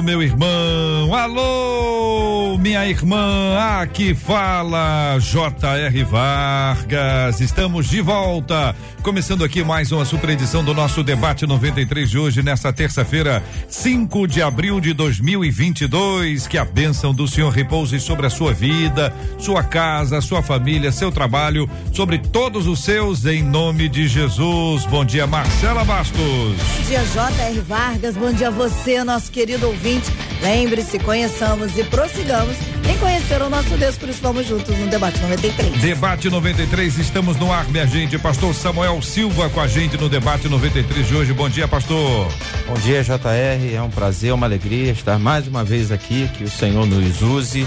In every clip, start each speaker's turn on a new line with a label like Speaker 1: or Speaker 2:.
Speaker 1: meu irmão. Alô, minha irmã. Aqui fala J.R. Vargas. Estamos de volta. Começando aqui mais uma super edição do nosso debate 93 de hoje, nesta terça-feira, 5 de abril de 2022. Que a bênção do Senhor repouse sobre a sua vida, sua casa, sua família, seu trabalho, sobre todos os seus, em nome de Jesus. Bom dia, Marcela Bastos.
Speaker 2: Bom dia, J.R. Vargas. Bom dia a você, nosso querido ouvinte. Lembre-se, conheçamos e prossigamos em conhecer o nosso Deus, por isso vamos juntos no Debate 93.
Speaker 1: Debate 93, estamos no ar, minha gente. Pastor Samuel Silva com a gente no Debate 93 de hoje. Bom dia, pastor.
Speaker 3: Bom dia, JR. É um prazer, uma alegria estar mais uma vez aqui. Que o Senhor nos use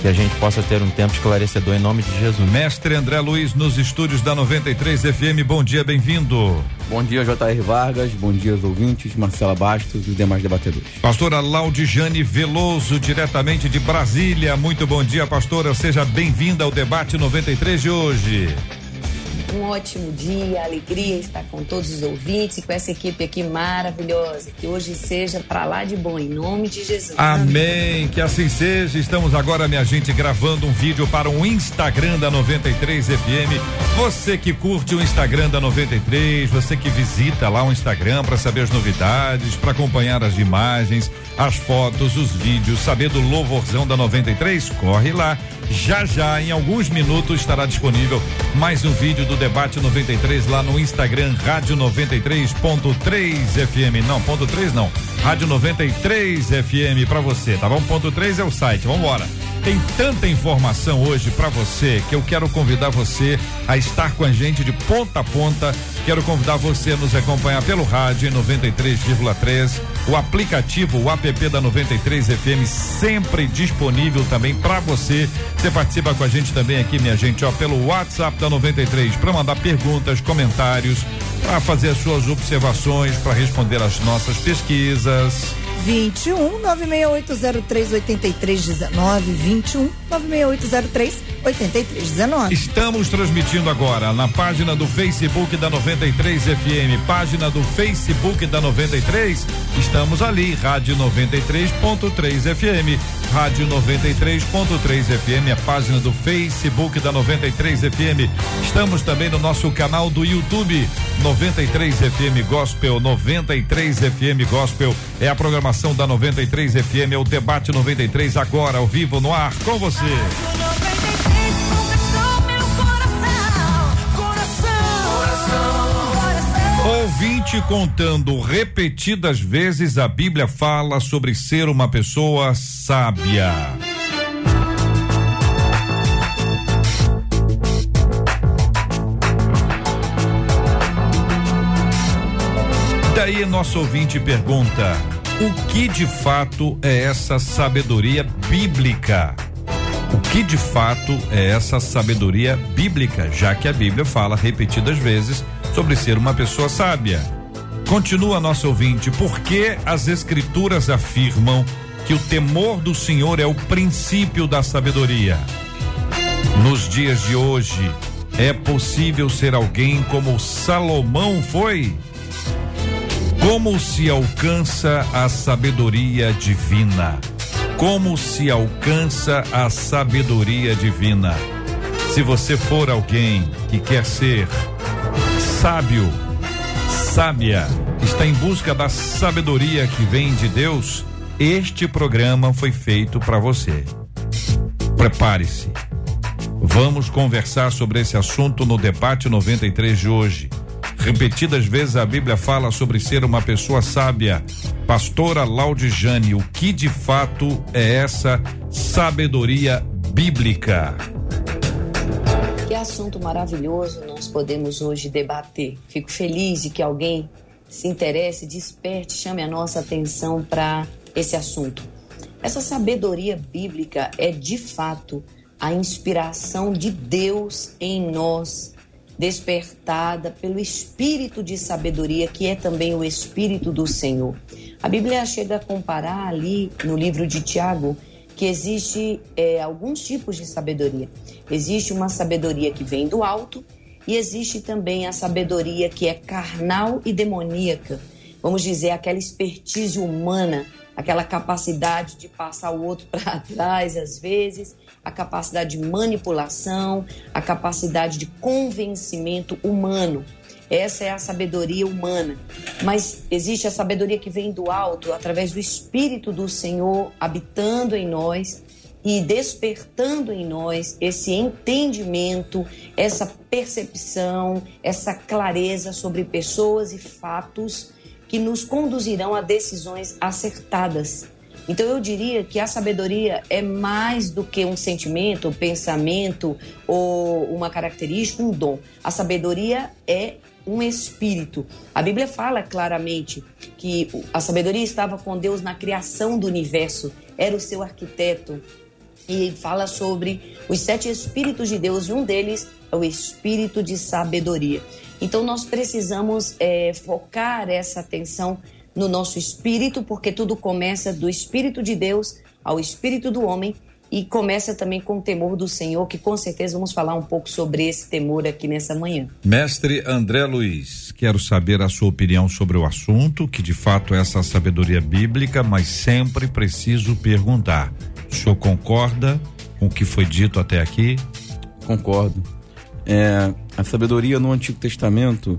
Speaker 3: que a gente possa ter um tempo esclarecedor em nome de Jesus.
Speaker 1: Mestre André Luiz nos estúdios da 93 FM. Bom dia, bem-vindo.
Speaker 4: Bom dia, J.R. Vargas. Bom dia aos ouvintes, Marcela Bastos e os demais debatedores.
Speaker 1: Pastora Laudijane Veloso, diretamente de Brasília. Muito bom dia, pastora. Seja bem-vinda ao debate 93 de hoje
Speaker 5: um ótimo dia, alegria estar com todos os ouvintes e com essa equipe aqui maravilhosa. Que hoje seja para lá de bom, em nome de Jesus.
Speaker 1: Amém. Que assim seja. Estamos agora, minha gente, gravando um vídeo para o Instagram da 93 FM. Você que curte o Instagram da 93, você que visita lá o Instagram para saber as novidades, para acompanhar as imagens, as fotos, os vídeos, saber do louvorzão da 93, corre lá já já, em alguns minutos, estará disponível mais um vídeo do Debate 93 lá no Instagram, Rádio 93.3 FM. Não, ponto 3 não. Rádio 93 FM para você, tá bom? Ponto 3 é o site. Vamos embora. Tem tanta informação hoje para você que eu quero convidar você a estar com a gente de ponta a ponta. Quero convidar você a nos acompanhar pelo rádio em 93,3, o aplicativo, o app da 93 FM sempre disponível também para você. Você participa com a gente também aqui, minha gente, ó, pelo WhatsApp da 93 para mandar perguntas, comentários, para fazer as suas observações, para responder às nossas pesquisas.
Speaker 2: 21 96803 8319 21 96803 8319.
Speaker 1: Estamos transmitindo agora na página do Facebook da 93 FM, página do Facebook da 93. Estamos ali, Rádio 93.3 FM. Rádio 93.3 FM, a página do Facebook da 93 FM. Estamos também no nosso canal do YouTube 93 FM Gospel, 93 FM Gospel. É a programação da 93 FM, é o debate 93 agora ao vivo no ar com você. Ouvinte contando repetidas vezes a Bíblia fala sobre ser uma pessoa sábia. Daí nosso ouvinte pergunta: o que de fato é essa sabedoria bíblica? O que de fato é essa sabedoria bíblica, já que a Bíblia fala repetidas vezes sobre ser uma pessoa sábia. Continua nosso ouvinte, porque as escrituras afirmam que o temor do Senhor é o princípio da sabedoria. Nos dias de hoje, é possível ser alguém como Salomão foi? Como se alcança a sabedoria divina? Como se alcança a sabedoria divina? Se você for alguém que quer ser sábio, sábia, está em busca da sabedoria que vem de Deus, este programa foi feito para você. Prepare-se. Vamos conversar sobre esse assunto no debate 93 de hoje. Repetidas vezes a Bíblia fala sobre ser uma pessoa sábia. Pastora Laudijane, o que de fato é essa sabedoria bíblica?
Speaker 5: Assunto maravilhoso nós podemos hoje debater. Fico feliz de que alguém se interesse, desperte, chame a nossa atenção para esse assunto. Essa sabedoria bíblica é de fato a inspiração de Deus em nós, despertada pelo espírito de sabedoria, que é também o espírito do Senhor. A Bíblia chega a comparar ali no livro de Tiago que existe é, alguns tipos de sabedoria. Existe uma sabedoria que vem do alto e existe também a sabedoria que é carnal e demoníaca. Vamos dizer, aquela expertise humana, aquela capacidade de passar o outro para trás às vezes, a capacidade de manipulação, a capacidade de convencimento humano. Essa é a sabedoria humana. Mas existe a sabedoria que vem do alto, através do Espírito do Senhor habitando em nós e despertando em nós esse entendimento, essa percepção, essa clareza sobre pessoas e fatos que nos conduzirão a decisões acertadas. Então eu diria que a sabedoria é mais do que um sentimento, um pensamento ou uma característica, um dom. A sabedoria é um espírito. A Bíblia fala claramente que a sabedoria estava com Deus na criação do universo, era o seu arquiteto. E fala sobre os sete espíritos de Deus, e um deles é o espírito de sabedoria. Então, nós precisamos é, focar essa atenção no nosso espírito, porque tudo começa do espírito de Deus ao espírito do homem e começa também com o temor do Senhor, que com certeza vamos falar um pouco sobre esse temor aqui nessa manhã.
Speaker 1: Mestre André Luiz, quero saber a sua opinião sobre o assunto, que de fato é essa sabedoria bíblica, mas sempre preciso perguntar. O senhor concorda com o que foi dito até aqui?
Speaker 4: Concordo. É, a sabedoria no Antigo Testamento,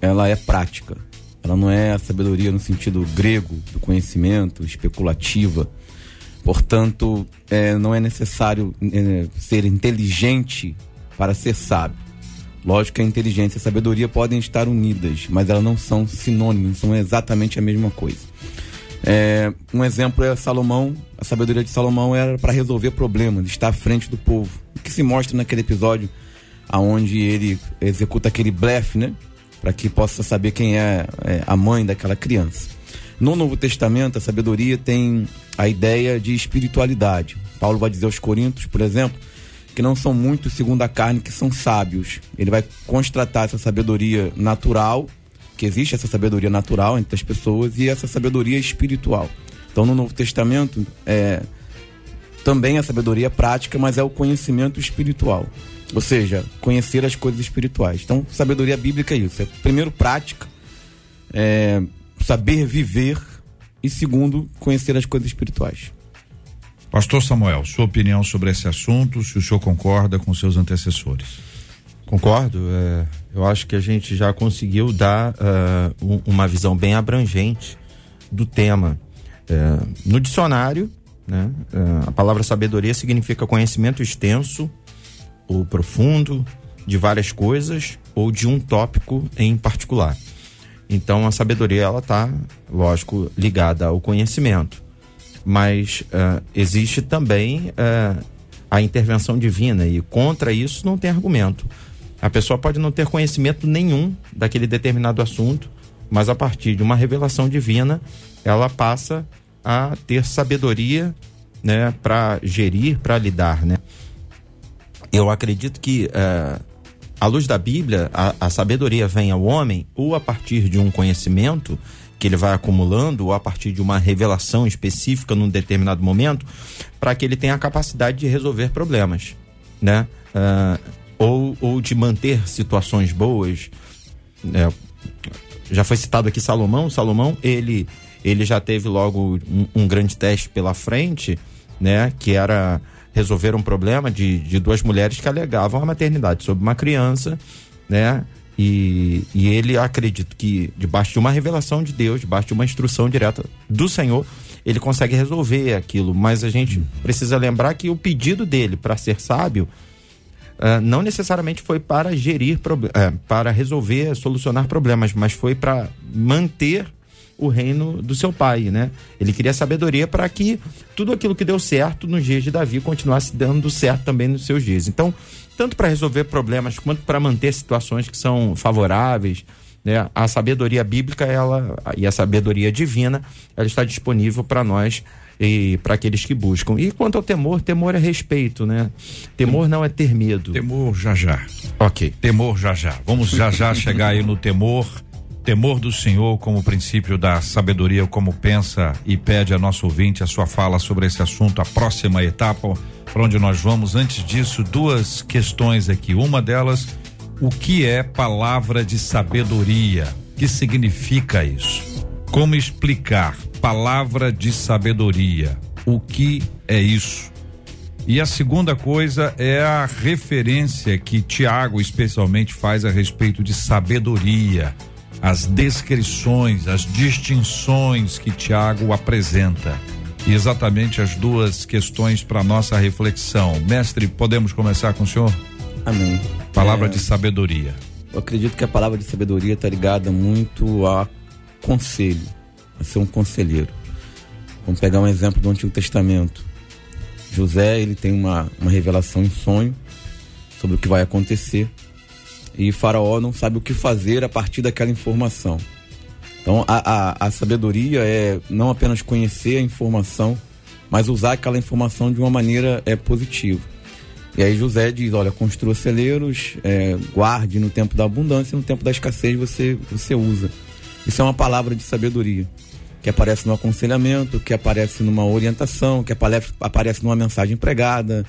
Speaker 4: ela é prática. Ela não é a sabedoria no sentido grego, do conhecimento, especulativa Portanto, é, não é necessário é, ser inteligente para ser sábio. Lógico que a inteligência e a sabedoria podem estar unidas, mas elas não são sinônimos, são exatamente a mesma coisa. É, um exemplo é Salomão. A sabedoria de Salomão era para resolver problemas, estar à frente do povo. O que se mostra naquele episódio aonde ele executa aquele blefe, né? Para que possa saber quem é, é a mãe daquela criança. No Novo Testamento, a sabedoria tem a ideia de espiritualidade. Paulo vai dizer aos Coríntios, por exemplo, que não são muitos segundo a carne que são sábios. Ele vai constatar essa sabedoria natural, que existe essa sabedoria natural entre as pessoas e essa sabedoria espiritual. Então, no Novo Testamento, é, também a sabedoria prática, mas é o conhecimento espiritual. Ou seja, conhecer as coisas espirituais. Então, sabedoria bíblica é isso. É, primeiro, prática. É, saber viver e segundo, conhecer as coisas espirituais.
Speaker 1: Pastor Samuel, sua opinião sobre esse assunto, se o senhor concorda com seus antecessores?
Speaker 3: Concordo. É, eu acho que a gente já conseguiu dar uh, um, uma visão bem abrangente do tema. É, no dicionário, né, uh, a palavra sabedoria significa conhecimento extenso ou profundo de várias coisas ou de um tópico em particular. Então a sabedoria ela está, lógico, ligada ao conhecimento, mas uh, existe também uh, a intervenção divina e contra isso não tem argumento. A pessoa pode não ter conhecimento nenhum daquele determinado assunto, mas a partir de uma revelação divina ela passa a ter sabedoria, né, para gerir, para lidar, né? Eu acredito que uh, à luz da Bíblia, a, a sabedoria vem ao homem ou a partir de um conhecimento que ele vai acumulando ou a partir de uma revelação específica num determinado momento, para que ele tenha a capacidade de resolver problemas, né? Uh, ou, ou de manter situações boas. É, já foi citado aqui Salomão. Salomão, ele, ele já teve logo um, um grande teste pela frente, né? Que era resolver um problema de, de duas mulheres que alegavam a maternidade sobre uma criança, né? E, e ele acredita que, debaixo de uma revelação de Deus, debaixo de uma instrução direta do Senhor, ele consegue resolver aquilo. Mas a gente precisa lembrar que o pedido dele para ser sábio uh, não necessariamente foi para gerir, uh, para resolver, solucionar problemas, mas foi para manter o reino do seu pai, né? Ele queria sabedoria para que tudo aquilo que deu certo nos dias de Davi continuasse dando certo também nos seus dias. Então, tanto para resolver problemas quanto para manter situações que são favoráveis, né? A sabedoria bíblica ela e a sabedoria divina, ela está disponível para nós e para aqueles que buscam. E quanto ao temor, temor é respeito, né? Temor não é ter medo.
Speaker 1: Temor já já.
Speaker 3: Ok.
Speaker 1: Temor já já. Vamos já já chegar aí no temor. Temor do Senhor como princípio da sabedoria, como pensa e pede a nosso ouvinte a sua fala sobre esse assunto, a próxima etapa para onde nós vamos. Antes disso, duas questões aqui. Uma delas, o que é palavra de sabedoria? O que significa isso? Como explicar palavra de sabedoria? O que é isso? E a segunda coisa é a referência que Tiago especialmente faz a respeito de sabedoria, as descrições, as distinções que Tiago apresenta. E exatamente as duas questões para nossa reflexão. Mestre, podemos começar com o senhor?
Speaker 4: Amém.
Speaker 1: Palavra é, de sabedoria.
Speaker 4: Eu acredito que a palavra de sabedoria está ligada muito a conselho, a ser um conselheiro. Vamos pegar um exemplo do Antigo Testamento. José, ele tem uma, uma revelação em sonho sobre o que vai acontecer. E Faraó não sabe o que fazer a partir daquela informação. Então, a, a, a sabedoria é não apenas conhecer a informação, mas usar aquela informação de uma maneira é, positiva. E aí José diz, olha, construa celeiros, é, guarde no tempo da abundância, no tempo da escassez você, você usa. Isso é uma palavra de sabedoria, que aparece no aconselhamento, que aparece numa orientação, que aparece, numa mensagem pregada,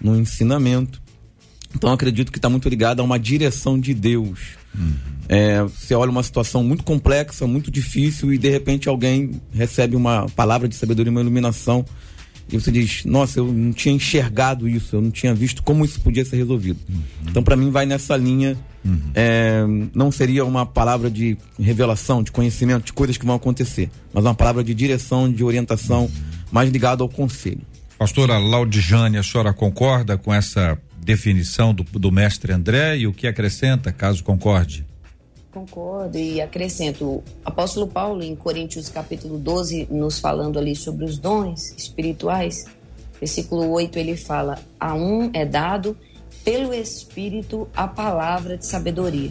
Speaker 4: no ensinamento. Então acredito que está muito ligado a uma direção de Deus. Uhum. É, você olha uma situação muito complexa, muito difícil, e de repente alguém recebe uma palavra de sabedoria, uma iluminação e você diz, nossa, eu não tinha enxergado isso, eu não tinha visto como isso podia ser resolvido. Uhum. Então, para mim, vai nessa linha. Uhum. É, não seria uma palavra de revelação, de conhecimento, de coisas que vão acontecer, mas uma palavra de direção, de orientação, uhum. mais ligado ao conselho.
Speaker 1: Pastora Laudijane, a senhora concorda com essa definição do, do mestre André e o que acrescenta, caso concorde?
Speaker 5: Concordo e acrescento. O apóstolo Paulo, em Coríntios capítulo 12, nos falando ali sobre os dons espirituais, versículo 8, ele fala: A um é dado pelo Espírito a palavra de sabedoria.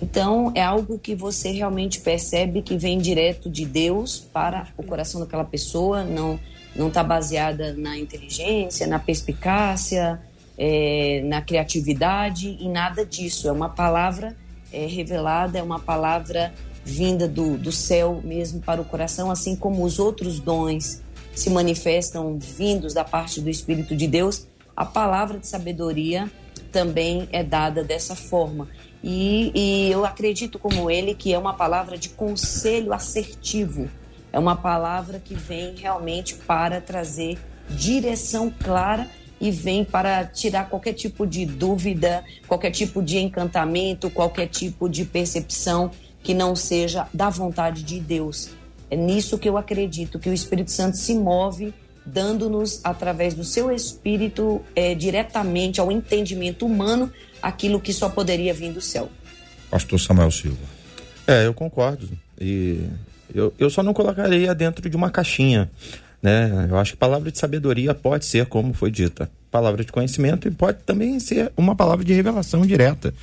Speaker 5: Então, é algo que você realmente percebe que vem direto de Deus para o coração daquela pessoa, não não está baseada na inteligência, na perspicácia, é, na criatividade e nada disso. É uma palavra é, revelada, é uma palavra vinda do, do céu mesmo para o coração, assim como os outros dons se manifestam vindos da parte do Espírito de Deus, a palavra de sabedoria também é dada dessa forma. E, e, eu acredito, como ele, que é uma palavra de conselho assertivo. É uma palavra que vem realmente para trazer direção clara e vem para tirar qualquer tipo de dúvida, qualquer tipo de encantamento, qualquer tipo de percepção que não seja da vontade de Deus. É nisso que eu acredito, que o Espírito Santo se move, dando-nos, através do seu Espírito, é, diretamente ao entendimento humano, aquilo que só poderia vir do céu.
Speaker 1: Pastor Samuel Silva.
Speaker 3: É, eu concordo. E eu, eu só não colocaria dentro de uma caixinha. Né? Eu acho que palavra de sabedoria pode ser, como foi dita, palavra de conhecimento e pode também ser uma palavra de revelação direta.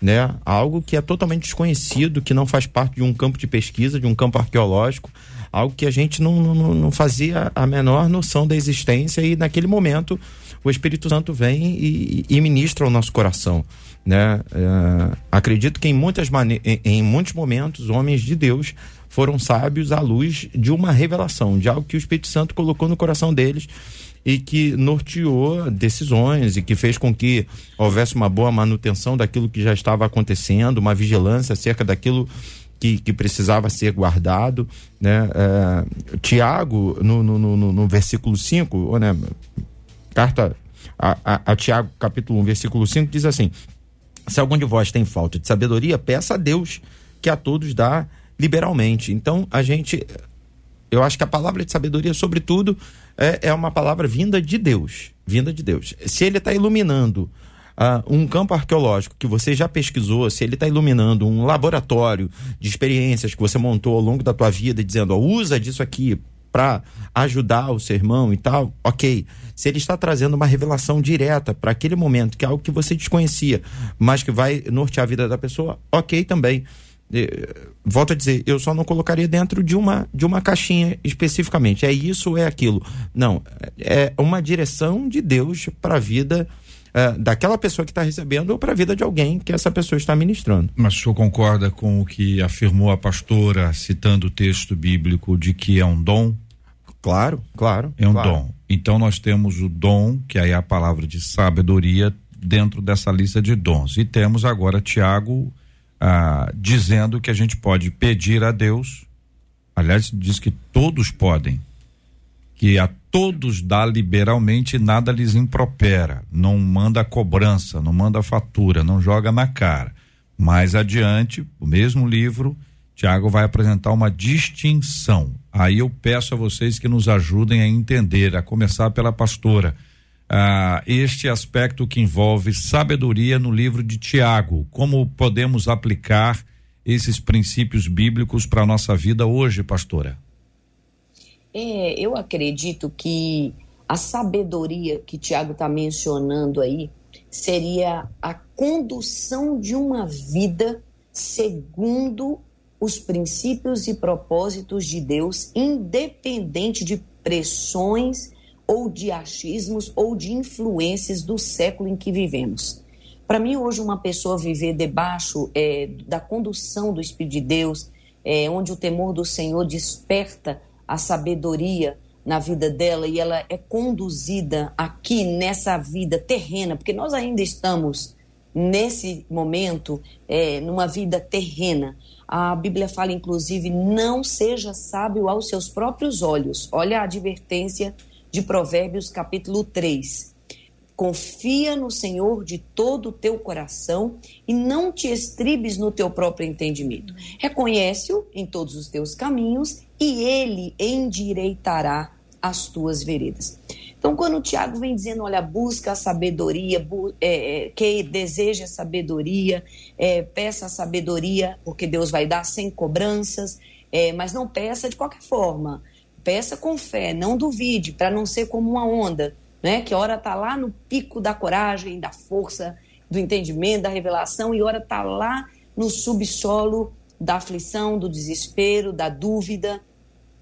Speaker 3: Né? Algo que é totalmente desconhecido, que não faz parte de um campo de pesquisa, de um campo arqueológico, algo que a gente não, não, não fazia a menor noção da existência e naquele momento o Espírito Santo vem e, e ministra o nosso coração. Né? É, acredito que em, muitas em, em muitos momentos, homens de Deus foram sábios à luz de uma revelação, de algo que o Espírito Santo colocou no coração deles e que norteou decisões e que fez com que houvesse uma boa manutenção daquilo que já estava acontecendo, uma vigilância acerca daquilo que, que precisava ser guardado. Né? É, Tiago, no, no, no, no versículo 5, né? carta a, a, a Tiago, capítulo 1, versículo 5, diz assim: Se algum de vós tem falta de sabedoria, peça a Deus que a todos dá liberalmente. Então, a gente. Eu acho que a palavra de sabedoria, sobretudo, é, é uma palavra vinda de Deus. Vinda de Deus. Se ele está iluminando uh, um campo arqueológico que você já pesquisou, se ele está iluminando um laboratório de experiências que você montou ao longo da tua vida, dizendo, ó, usa disso aqui para ajudar o seu irmão e tal, ok. Se ele está trazendo uma revelação direta para aquele momento, que é algo que você desconhecia, mas que vai nortear a vida da pessoa, ok também. eh, volto a dizer, eu só não colocaria dentro de uma, de uma caixinha especificamente. É isso ou é aquilo. Não, é uma direção de Deus para a vida uh, daquela pessoa que está recebendo ou para a vida de alguém que essa pessoa está ministrando.
Speaker 1: Mas o senhor concorda com o que afirmou a pastora, citando o texto bíblico, de que é um dom?
Speaker 3: Claro, claro.
Speaker 1: É um
Speaker 3: claro.
Speaker 1: dom. Então nós temos o dom, que aí é a palavra de sabedoria, dentro dessa lista de dons. E temos agora Tiago ah, dizendo que a gente pode pedir a Deus, aliás, diz que todos podem, que a todos dá liberalmente nada lhes impropera, não manda cobrança, não manda fatura, não joga na cara. Mais adiante, o mesmo livro, Tiago vai apresentar uma distinção. Aí eu peço a vocês que nos ajudem a entender, a começar pela pastora ah, este aspecto que envolve sabedoria no livro de Tiago. Como podemos aplicar esses princípios bíblicos para a nossa vida hoje, pastora?
Speaker 5: É, eu acredito que a sabedoria que Tiago está mencionando aí seria a condução de uma vida segundo os princípios e propósitos de Deus, independente de pressões ou de achismos ou de influências do século em que vivemos. Para mim, hoje, uma pessoa viver debaixo é, da condução do Espírito de Deus, é, onde o temor do Senhor desperta a sabedoria na vida dela e ela é conduzida aqui nessa vida terrena, porque nós ainda estamos nesse momento é, numa vida terrena. A Bíblia fala, inclusive, não seja sábio aos seus próprios olhos. Olha a advertência de Provérbios, capítulo 3. Confia no Senhor de todo o teu coração e não te estribes no teu próprio entendimento. Reconhece-o em todos os teus caminhos e ele endireitará as tuas veredas. Então, quando o Tiago vem dizendo, olha, busca a sabedoria, bu é, é, que deseja sabedoria, é, peça a sabedoria, porque Deus vai dar sem cobranças, é, mas não peça de qualquer forma. Peça com fé, não duvide, para não ser como uma onda, né? Que hora está lá no pico da coragem, da força, do entendimento, da revelação, e hora está lá no subsolo da aflição, do desespero, da dúvida.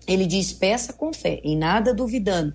Speaker 5: Ele diz: peça com fé, em nada duvidando.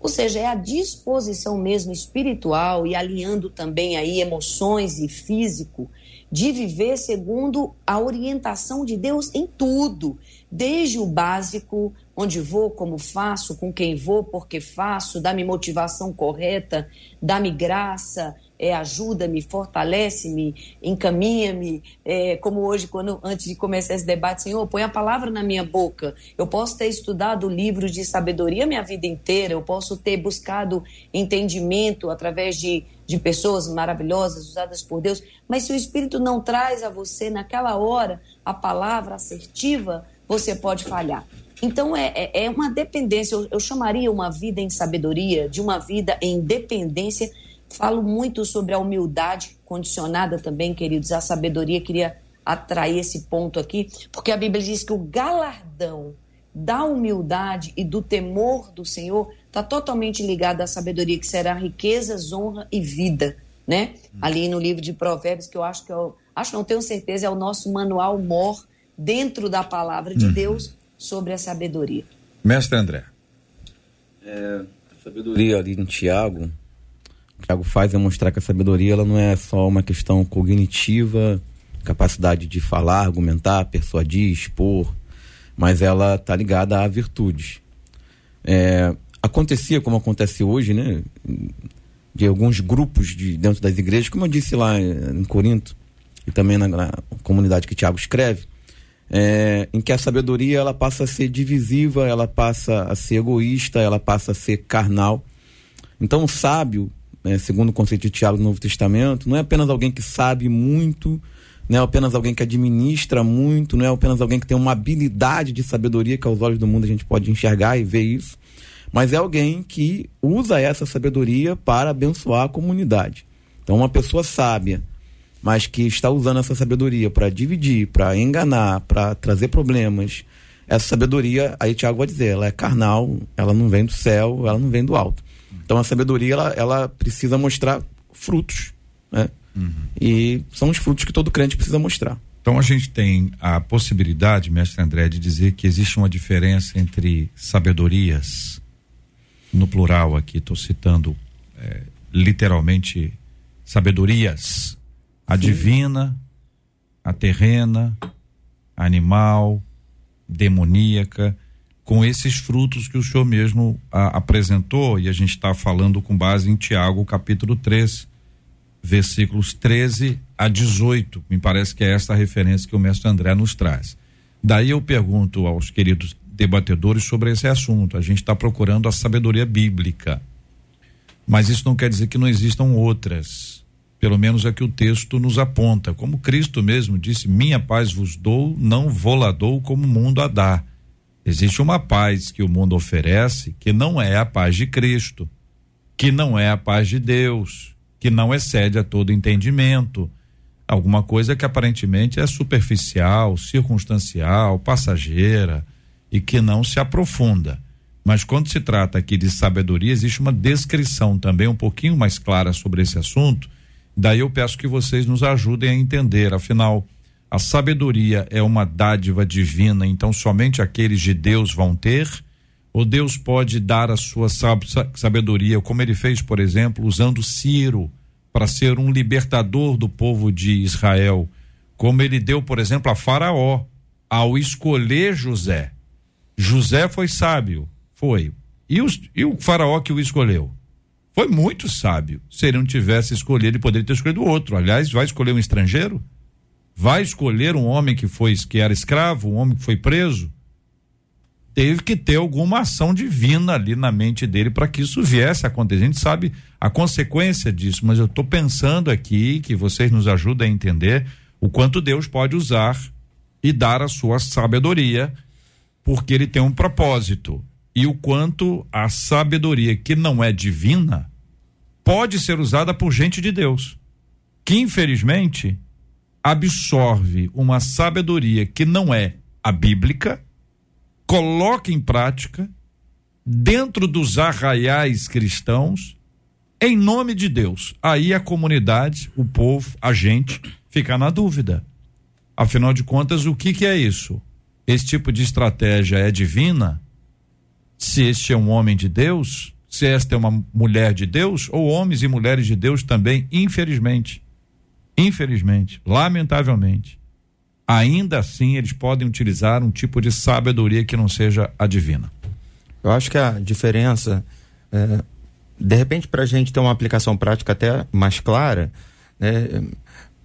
Speaker 5: Ou seja, é a disposição mesmo espiritual e alinhando também aí emoções e físico de viver segundo a orientação de Deus em tudo, desde o básico onde vou, como faço, com quem vou, porque faço, dá-me motivação correta, dá-me graça, é, ajuda-me, fortalece-me, encaminha-me, é, como hoje, quando antes de começar esse debate, Senhor, põe a palavra na minha boca. Eu posso ter estudado livros de sabedoria minha vida inteira, eu posso ter buscado entendimento através de, de pessoas maravilhosas usadas por Deus, mas se o Espírito não traz a você naquela hora a palavra assertiva, você pode falhar. Então é, é, é uma dependência, eu, eu chamaria uma vida em sabedoria, de uma vida em dependência. Falo muito sobre a humildade condicionada também, queridos, a sabedoria. Queria atrair esse ponto aqui, porque a Bíblia diz que o galardão da humildade e do temor do Senhor está totalmente ligado à sabedoria, que será riquezas, honra e vida, né? Hum. Ali no livro de Provérbios, que eu acho que eu é acho, não tenho certeza, é o nosso manual mor dentro da palavra de uhum. Deus sobre a sabedoria.
Speaker 1: Mestre André.
Speaker 4: É, a sabedoria ali em Tiago, o Tiago faz é mostrar que a sabedoria ela não é só uma questão cognitiva, capacidade de falar, argumentar, persuadir, expor, mas ela está ligada à virtude. É, acontecia como acontece hoje, né? De alguns grupos de dentro das igrejas, como eu disse lá em Corinto e também na, na comunidade que Tiago escreve, é, em que a sabedoria ela passa a ser divisiva, ela passa a ser egoísta, ela passa a ser carnal. Então, o sábio, né, segundo o conceito de Tiago no Novo Testamento, não é apenas alguém que sabe muito, não é apenas alguém que administra muito, não é apenas alguém que tem uma habilidade de sabedoria que aos olhos do mundo a gente pode enxergar e ver isso, mas é alguém que usa essa sabedoria para abençoar a comunidade. Então, uma pessoa sábia, mas que está usando essa sabedoria para dividir, para enganar, para trazer problemas. Essa sabedoria, aí Tiago vai dizer, ela é carnal, ela não vem do céu, ela não vem do alto. Então a sabedoria, ela, ela precisa mostrar frutos, né? Uhum. E são os frutos que todo crente precisa mostrar.
Speaker 1: Então a gente tem a possibilidade, mestre André, de dizer que existe uma diferença entre sabedorias, no plural aqui, estou citando é, literalmente sabedorias, a Sim. divina, a terrena, a animal, demoníaca, com esses frutos que o senhor mesmo a, apresentou, e a gente está falando com base em Tiago, capítulo 3, versículos 13 a 18. Me parece que é esta a referência que o mestre André nos traz. Daí eu pergunto aos queridos debatedores sobre esse assunto. A gente está procurando a sabedoria bíblica. Mas isso não quer dizer que não existam outras. Pelo menos é que o texto nos aponta. Como Cristo mesmo disse: Minha paz vos dou, não vou dou como o mundo a dá. Existe uma paz que o mundo oferece que não é a paz de Cristo, que não é a paz de Deus, que não excede a todo entendimento. Alguma coisa que aparentemente é superficial, circunstancial, passageira e que não se aprofunda. Mas quando se trata aqui de sabedoria, existe uma descrição também um pouquinho mais clara sobre esse assunto. Daí eu peço que vocês nos ajudem a entender. Afinal, a sabedoria é uma dádiva divina, então somente aqueles de Deus vão ter? Ou Deus pode dar a sua sabedoria, como ele fez, por exemplo, usando Ciro para ser um libertador do povo de Israel, como ele deu, por exemplo, a Faraó ao escolher José? José foi sábio, foi. E, os, e o faraó que o escolheu? Foi muito sábio. Se ele não tivesse escolhido, ele poderia ter escolhido outro. Aliás, vai escolher um estrangeiro? Vai escolher um homem que foi que era escravo, um homem que foi preso? Teve que ter alguma ação divina ali na mente dele para que isso viesse a acontecer. A gente sabe a consequência disso, mas eu estou pensando aqui que vocês nos ajudem a entender o quanto Deus pode usar e dar a sua sabedoria, porque ele tem um propósito e o quanto a sabedoria que não é divina pode ser usada por gente de Deus, que infelizmente absorve uma sabedoria que não é a bíblica, coloca em prática dentro dos arraiais cristãos em nome de Deus. Aí a comunidade, o povo, a gente fica na dúvida. Afinal de contas, o que que é isso? Esse tipo de estratégia é divina? Se este é um homem de Deus, se esta é uma mulher de Deus, ou homens e mulheres de Deus também, infelizmente, infelizmente, lamentavelmente, ainda assim eles podem utilizar um tipo de sabedoria que não seja a divina.
Speaker 3: Eu acho que a diferença, é, de repente, para a gente ter uma aplicação prática até mais clara, né,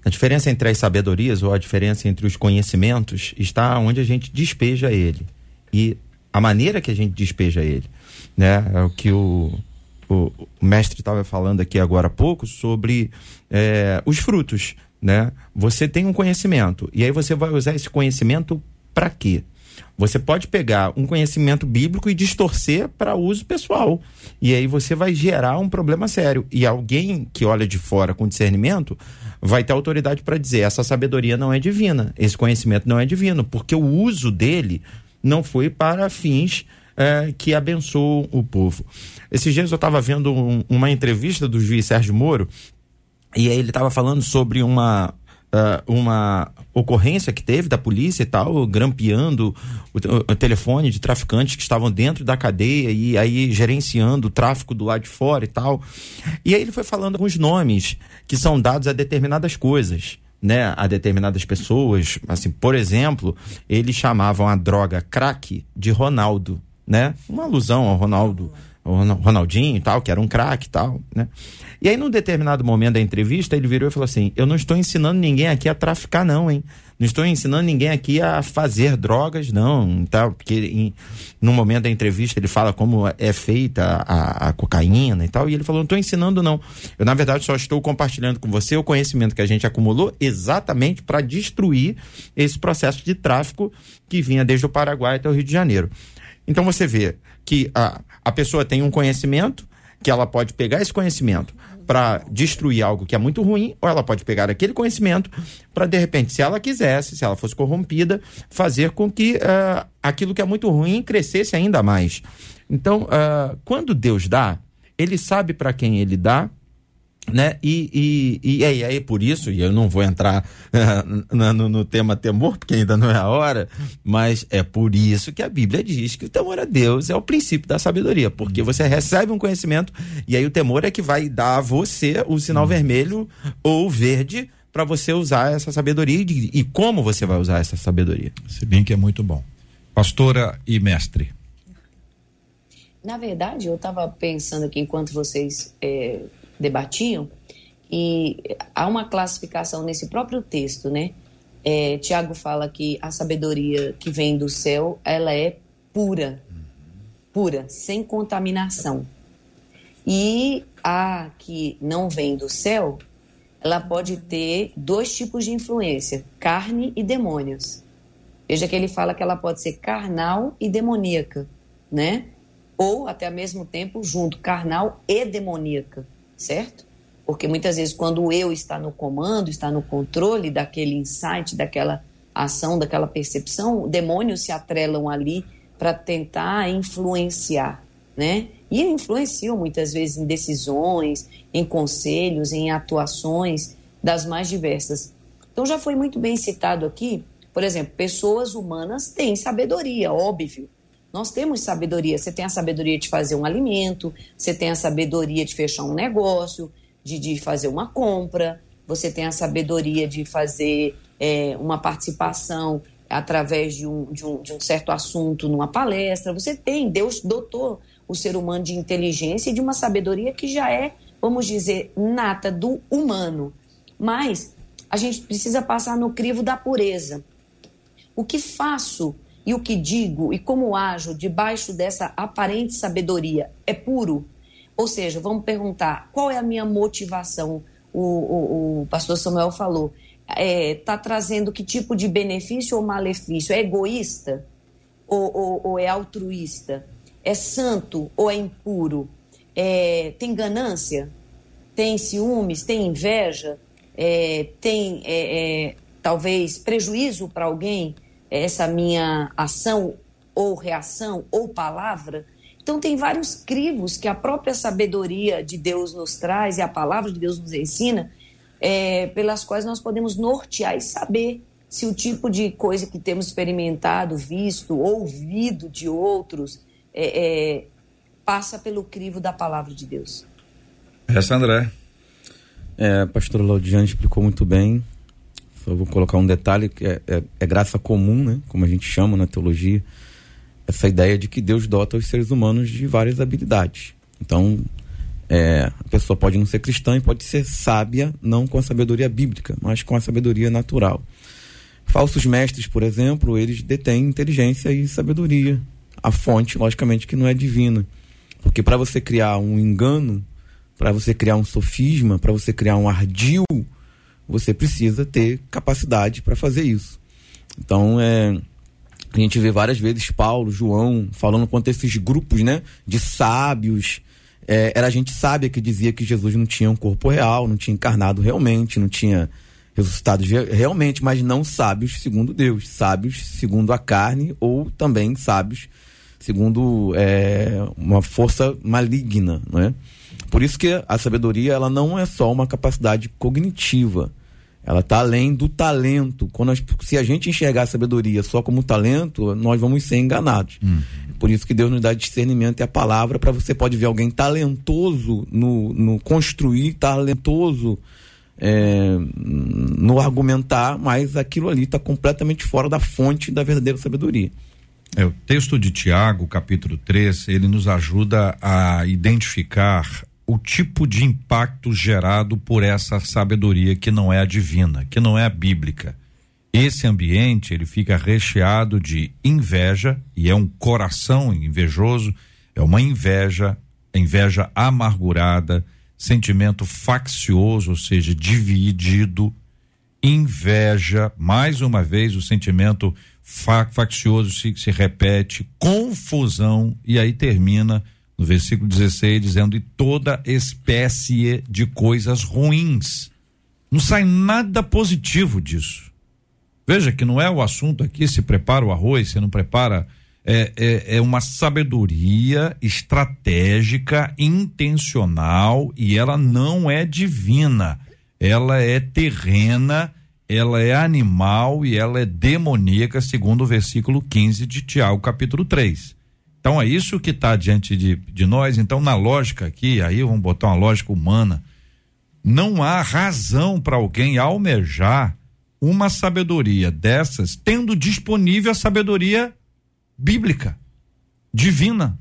Speaker 3: a diferença entre as sabedorias ou a diferença entre os conhecimentos está onde a gente despeja ele. E a maneira que a gente despeja ele. Né? É o que o, o, o mestre estava falando aqui agora há pouco sobre é, os frutos. Né? Você tem um conhecimento, e aí você vai usar esse conhecimento para quê? Você pode pegar um conhecimento bíblico e distorcer para uso pessoal. E aí você vai gerar um problema sério. E alguém que olha de fora com discernimento vai ter autoridade para dizer: essa sabedoria não é divina, esse conhecimento não é divino, porque o uso dele não foi para fins é, que abençoam o povo. Esses dias eu estava vendo um, uma entrevista do juiz Sérgio Moro e aí ele estava falando sobre uma Uh, uma ocorrência que teve da polícia e tal, grampeando o, o, telefone de traficantes que estavam dentro da cadeia e aí gerenciando o tráfico do lado de fora e tal. E aí ele foi falando alguns nomes que são dados a determinadas coisas né, a determinadas pessoas. Assim, por exemplo, eles chamavam a droga crack de Ronaldo, né? Uma alusão ao Ronaldo, ao Ronaldinho e tal, que era um craque e tal, né? E aí, num determinado momento da entrevista, ele virou e falou assim: Eu não estou ensinando ninguém aqui a traficar, não, hein? Não estou ensinando ninguém aqui a fazer drogas, não. Tá? Porque em, no momento da entrevista ele fala como é feita a, a cocaína e tal. E ele falou: Não estou ensinando, não. Eu, na verdade, só estou compartilhando com você o conhecimento que a gente acumulou exatamente para destruir esse processo de tráfico que vinha desde o Paraguai até o Rio de Janeiro. Então você vê que a, a pessoa tem um conhecimento, que ela pode pegar esse conhecimento para destruir algo que é muito ruim, ou ela pode pegar aquele conhecimento para, de repente, se ela quisesse, se ela fosse corrompida, fazer com que uh, aquilo que é muito ruim crescesse ainda mais. Então, uh, quando Deus dá, ele sabe para quem ele dá né? E, e, e, aí, aí por isso, e eu não vou entrar uh, no, no, tema temor, porque ainda não é a hora, mas é por isso que a Bíblia diz que o temor a Deus é o princípio da sabedoria, porque uhum. você recebe um conhecimento e aí o temor é que vai dar a você o sinal uhum. vermelho ou verde para você usar essa sabedoria e, e, como você vai usar essa sabedoria.
Speaker 1: Esse link é muito bom. Pastora e mestre.
Speaker 5: Na verdade, eu estava pensando aqui enquanto vocês é, debatiam, e há uma classificação nesse próprio texto, né? É, Tiago fala que a sabedoria que vem do céu, ela é pura, pura, sem contaminação. E a que não vem do céu, ela pode ter dois tipos de influência, carne e demônios. Veja que ele fala que ela pode ser carnal e demoníaca, né? Ou até ao mesmo tempo junto, carnal e demoníaca certo? Porque muitas vezes, quando o eu está no comando, está no controle daquele insight, daquela ação, daquela percepção, demônios se atrelam ali para tentar influenciar, né? E influenciam muitas vezes em decisões, em conselhos, em atuações das mais diversas. Então já foi muito bem citado aqui, por exemplo, pessoas humanas têm sabedoria, óbvio, nós temos sabedoria. Você tem a sabedoria de fazer um alimento, você tem a sabedoria de fechar um negócio, de, de fazer uma compra, você tem a sabedoria de fazer é, uma participação através de um, de, um, de um certo assunto numa palestra. Você tem, Deus dotou o ser humano de inteligência e de uma sabedoria que já é, vamos dizer, nata do humano. Mas a gente precisa passar no crivo da pureza. O que faço e o que digo e como ajo debaixo dessa aparente sabedoria é puro? Ou seja, vamos perguntar qual é a minha motivação? O, o, o pastor Samuel falou. Está é, tá trazendo que tipo de benefício ou malefício? É egoísta ou, ou, ou é altruísta? É santo ou é impuro? É, tem ganância? Tem ciúmes? Tem inveja? É, tem é, é, talvez prejuízo para alguém? Essa minha ação ou reação ou palavra. Então, tem vários crivos que a própria sabedoria de Deus nos traz e a palavra de Deus nos ensina, é, pelas quais nós podemos nortear e saber se o tipo de coisa que temos experimentado, visto, ouvido de outros, é, é, passa pelo crivo da palavra de Deus.
Speaker 1: Essa, André.
Speaker 4: É, a pastora Laudiane explicou muito bem. Só vou colocar um detalhe que é, é, é, graça comum, né? Como a gente chama na teologia, essa ideia de que Deus dota os seres humanos de várias habilidades. Então, é, a pessoa pode não ser cristã e pode ser sábia, não com a sabedoria bíblica, mas com a sabedoria natural. Falsos mestres, por exemplo, eles detêm inteligência e sabedoria. A fonte, logicamente, que não é divina. Porque para você criar um engano, para você criar um sofisma, para você criar um ardil, você precisa ter capacidade para fazer isso. Então, é, a gente vê várias vezes Paulo, João, falando quanto esses grupos né, de sábios. É, era gente sábia que dizia que Jesus não tinha um corpo real, não tinha encarnado realmente, não tinha ressuscitado realmente, mas não sábios segundo Deus, sábios segundo a carne ou também sábios segundo é, uma força maligna, não é? Por isso que a sabedoria ela não é só uma capacidade cognitiva. Ela está além do talento. Quando se a gente enxergar a sabedoria só como talento, nós vamos ser enganados. Uhum. Por isso que Deus nos dá discernimento e a palavra para você pode ver alguém talentoso no, no construir, talentoso é, no argumentar, mas aquilo ali está completamente fora da fonte da verdadeira sabedoria.
Speaker 1: É, o texto de Tiago, capítulo 3, ele nos ajuda a identificar o tipo de impacto gerado por essa sabedoria que não é a divina, que não é a bíblica. Esse ambiente ele fica recheado de inveja e é um coração invejoso, é uma inveja, inveja amargurada, sentimento faccioso, ou seja, dividido, inveja, mais uma vez o sentimento faccioso se, se repete, confusão e aí termina no versículo 16, dizendo: e toda espécie de coisas ruins. Não sai nada positivo disso. Veja que não é o assunto aqui se prepara o arroz, se não prepara é, é, é uma sabedoria estratégica, intencional e ela não é divina. Ela é terrena, ela é animal e ela é demoníaca, segundo o versículo 15 de Tiago, capítulo 3. Então é isso que está diante de, de nós. Então, na lógica aqui, aí vamos botar uma lógica humana, não há razão para alguém almejar uma sabedoria dessas, tendo disponível a sabedoria bíblica, divina.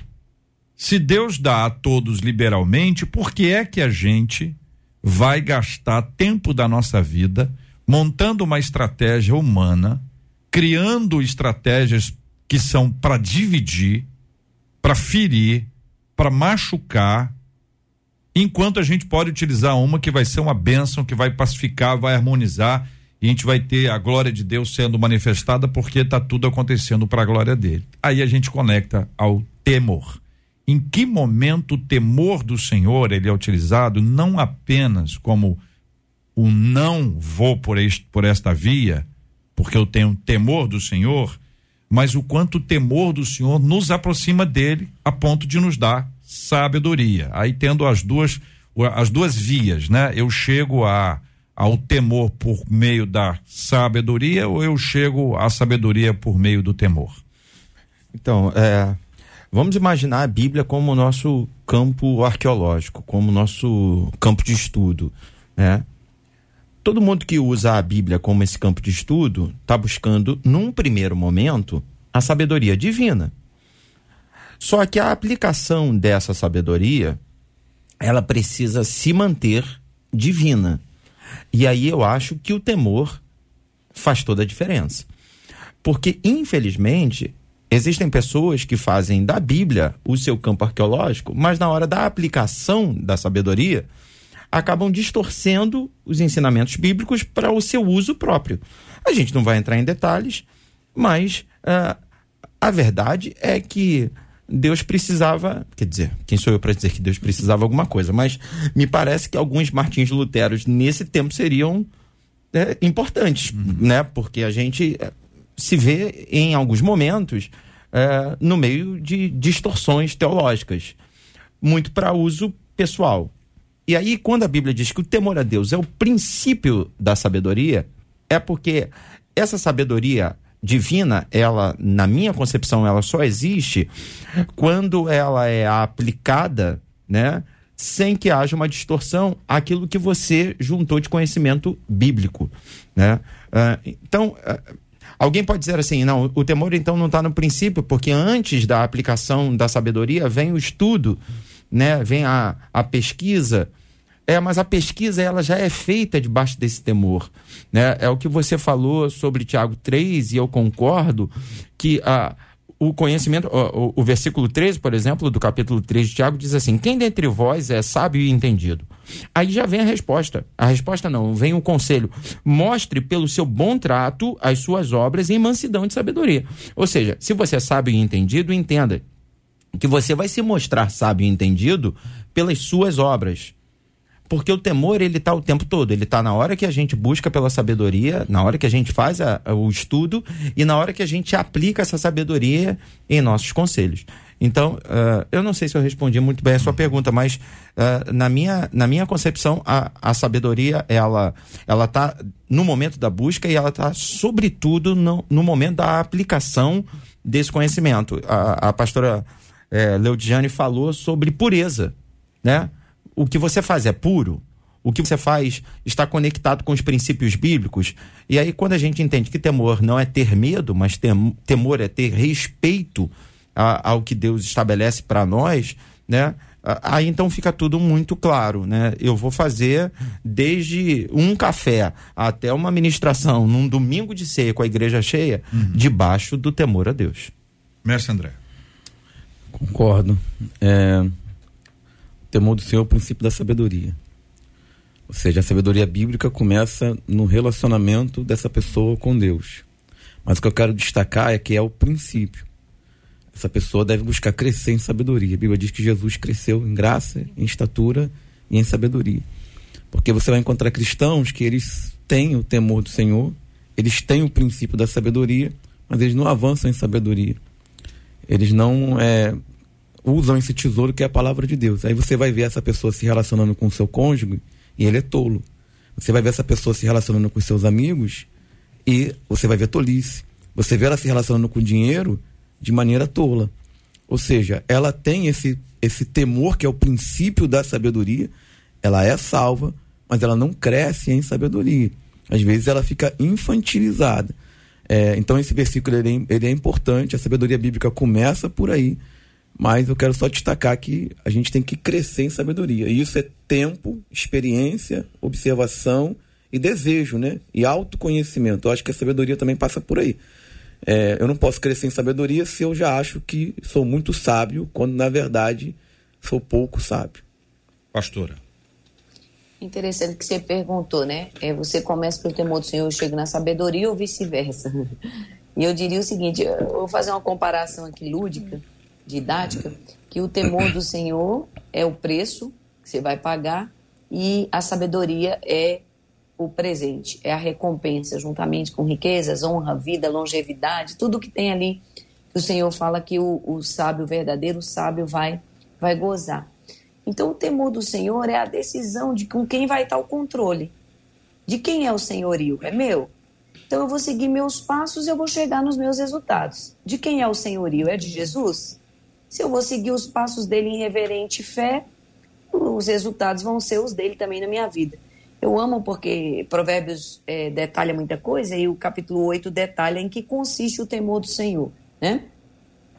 Speaker 1: Se Deus dá a todos liberalmente, por que é que a gente vai gastar tempo da nossa vida montando uma estratégia humana, criando estratégias que são para dividir, para ferir, para machucar, enquanto a gente pode utilizar uma que vai ser uma bênção, que vai pacificar, vai harmonizar e a gente vai ter a glória de Deus sendo manifestada porque está tudo acontecendo para a glória dele. Aí a gente conecta ao temor. Em que momento o temor do Senhor ele é utilizado não apenas como o não vou por, este, por esta via, porque eu tenho temor do Senhor, mas o quanto o temor do Senhor nos aproxima dele a ponto de nos dar sabedoria. Aí tendo as duas as duas vias, né? Eu chego a ao temor por meio da sabedoria ou eu chego à sabedoria por meio do temor?
Speaker 3: Então, é, vamos imaginar a Bíblia como o nosso campo arqueológico, como o nosso campo de estudo, né? Todo mundo que usa a Bíblia como esse campo de estudo está buscando, num primeiro momento, a sabedoria divina. Só que a aplicação dessa sabedoria, ela precisa se manter divina. E aí eu acho que o temor faz toda a diferença. Porque, infelizmente, existem pessoas que fazem da Bíblia o seu campo arqueológico, mas na hora da aplicação da sabedoria, acabam distorcendo os ensinamentos bíblicos para o seu uso próprio. A gente não vai entrar em detalhes, mas uh, a verdade é que Deus precisava, quer dizer, quem sou eu para dizer que Deus precisava alguma coisa, mas me parece que alguns Martins Luteros nesse tempo seriam é, importantes, uhum. né? Porque a gente é, se vê em alguns momentos é, no meio de distorções teológicas, muito para uso pessoal. E aí, quando a Bíblia diz que o temor a Deus é o princípio da sabedoria, é porque essa sabedoria divina, ela, na minha concepção, ela só existe quando ela é aplicada, né? Sem que haja uma distorção aquilo que você juntou de conhecimento bíblico, né? Uh, então, uh, alguém pode dizer assim, não, o temor então não está no princípio, porque antes da aplicação da sabedoria vem o estudo, né? Vem a, a pesquisa, é, mas a pesquisa ela já é feita debaixo desse temor. Né? É o que você falou sobre Tiago 3, e eu concordo que a, o conhecimento, o, o, o versículo 13, por exemplo, do capítulo 3 de Tiago, diz assim: Quem dentre vós é sábio e entendido? Aí já vem a resposta. A resposta não, vem o conselho. Mostre pelo seu bom trato as suas obras em mansidão de sabedoria. Ou seja, se você é sábio e entendido, entenda que você vai se mostrar sábio e entendido pelas suas obras. Porque o temor, ele está o tempo todo. Ele está na hora que a gente busca pela sabedoria, na hora que a gente faz a, o estudo e na hora que a gente aplica essa sabedoria em nossos conselhos. Então, uh, eu não sei se eu respondi muito bem a sua pergunta, mas uh, na, minha, na minha concepção, a, a sabedoria, ela ela está no momento da busca e ela está, sobretudo, no, no momento da aplicação desse conhecimento. A, a pastora é, Leudiane falou sobre pureza, né? o que você faz é puro, o que você faz está conectado com os princípios bíblicos. E aí, quando a gente entende que temor não é ter medo, mas temor é ter respeito a, ao que Deus estabelece para nós, né? Aí então fica tudo muito claro, né? Eu vou fazer desde um café até uma ministração num domingo de ceia com a igreja cheia, uhum. debaixo do temor a Deus.
Speaker 1: Mestre André.
Speaker 4: Concordo. É, temor do Senhor é o princípio da sabedoria. Ou seja, a sabedoria bíblica começa no relacionamento dessa pessoa com Deus. Mas o que eu quero destacar é que é o princípio. Essa pessoa deve buscar crescer em sabedoria. A Bíblia diz que Jesus cresceu em graça, em estatura e em sabedoria. Porque você vai encontrar cristãos que eles têm o temor do Senhor, eles têm o princípio da sabedoria, mas eles não avançam em sabedoria. Eles não é, usam esse tesouro que é a palavra de Deus. Aí você vai ver essa pessoa se relacionando com o seu cônjuge e ele é tolo. Você vai ver essa pessoa se relacionando com seus amigos e você vai ver tolice. Você vê ela se relacionando com dinheiro de maneira tola. Ou seja, ela tem esse, esse temor que é o princípio da sabedoria, ela é salva, mas ela não cresce em sabedoria. Às vezes ela fica infantilizada. É, então esse versículo ele é, ele é importante, a sabedoria bíblica começa por aí, mas eu quero só destacar que a gente tem que crescer em sabedoria. E isso é tempo, experiência, observação e desejo, né? E autoconhecimento. Eu acho que a sabedoria também passa por aí. É, eu não posso crescer em sabedoria se eu já acho que sou muito sábio, quando na verdade sou pouco sábio.
Speaker 1: Pastora.
Speaker 5: Interessante que você perguntou, né? É, você começa pelo temor do Senhor, chega na sabedoria ou vice-versa. E eu diria o seguinte: eu vou fazer uma comparação aqui lúdica, didática, que o temor do Senhor é o preço que você vai pagar e a sabedoria é o presente, é a recompensa, juntamente com riquezas, honra, vida, longevidade, tudo que tem ali. O Senhor fala que o, o sábio, o verdadeiro sábio, vai, vai gozar. Então, o temor do Senhor é a decisão de com quem vai estar o controle. De quem é o senhorio? É meu? Então, eu vou seguir meus passos e eu vou chegar nos meus resultados. De quem é o senhorio? É de Jesus? Se eu vou seguir os passos dele em reverente fé, os resultados vão ser os dele também na minha vida. Eu amo porque Provérbios é, detalha muita coisa e o capítulo 8 detalha em que consiste o temor do Senhor, né?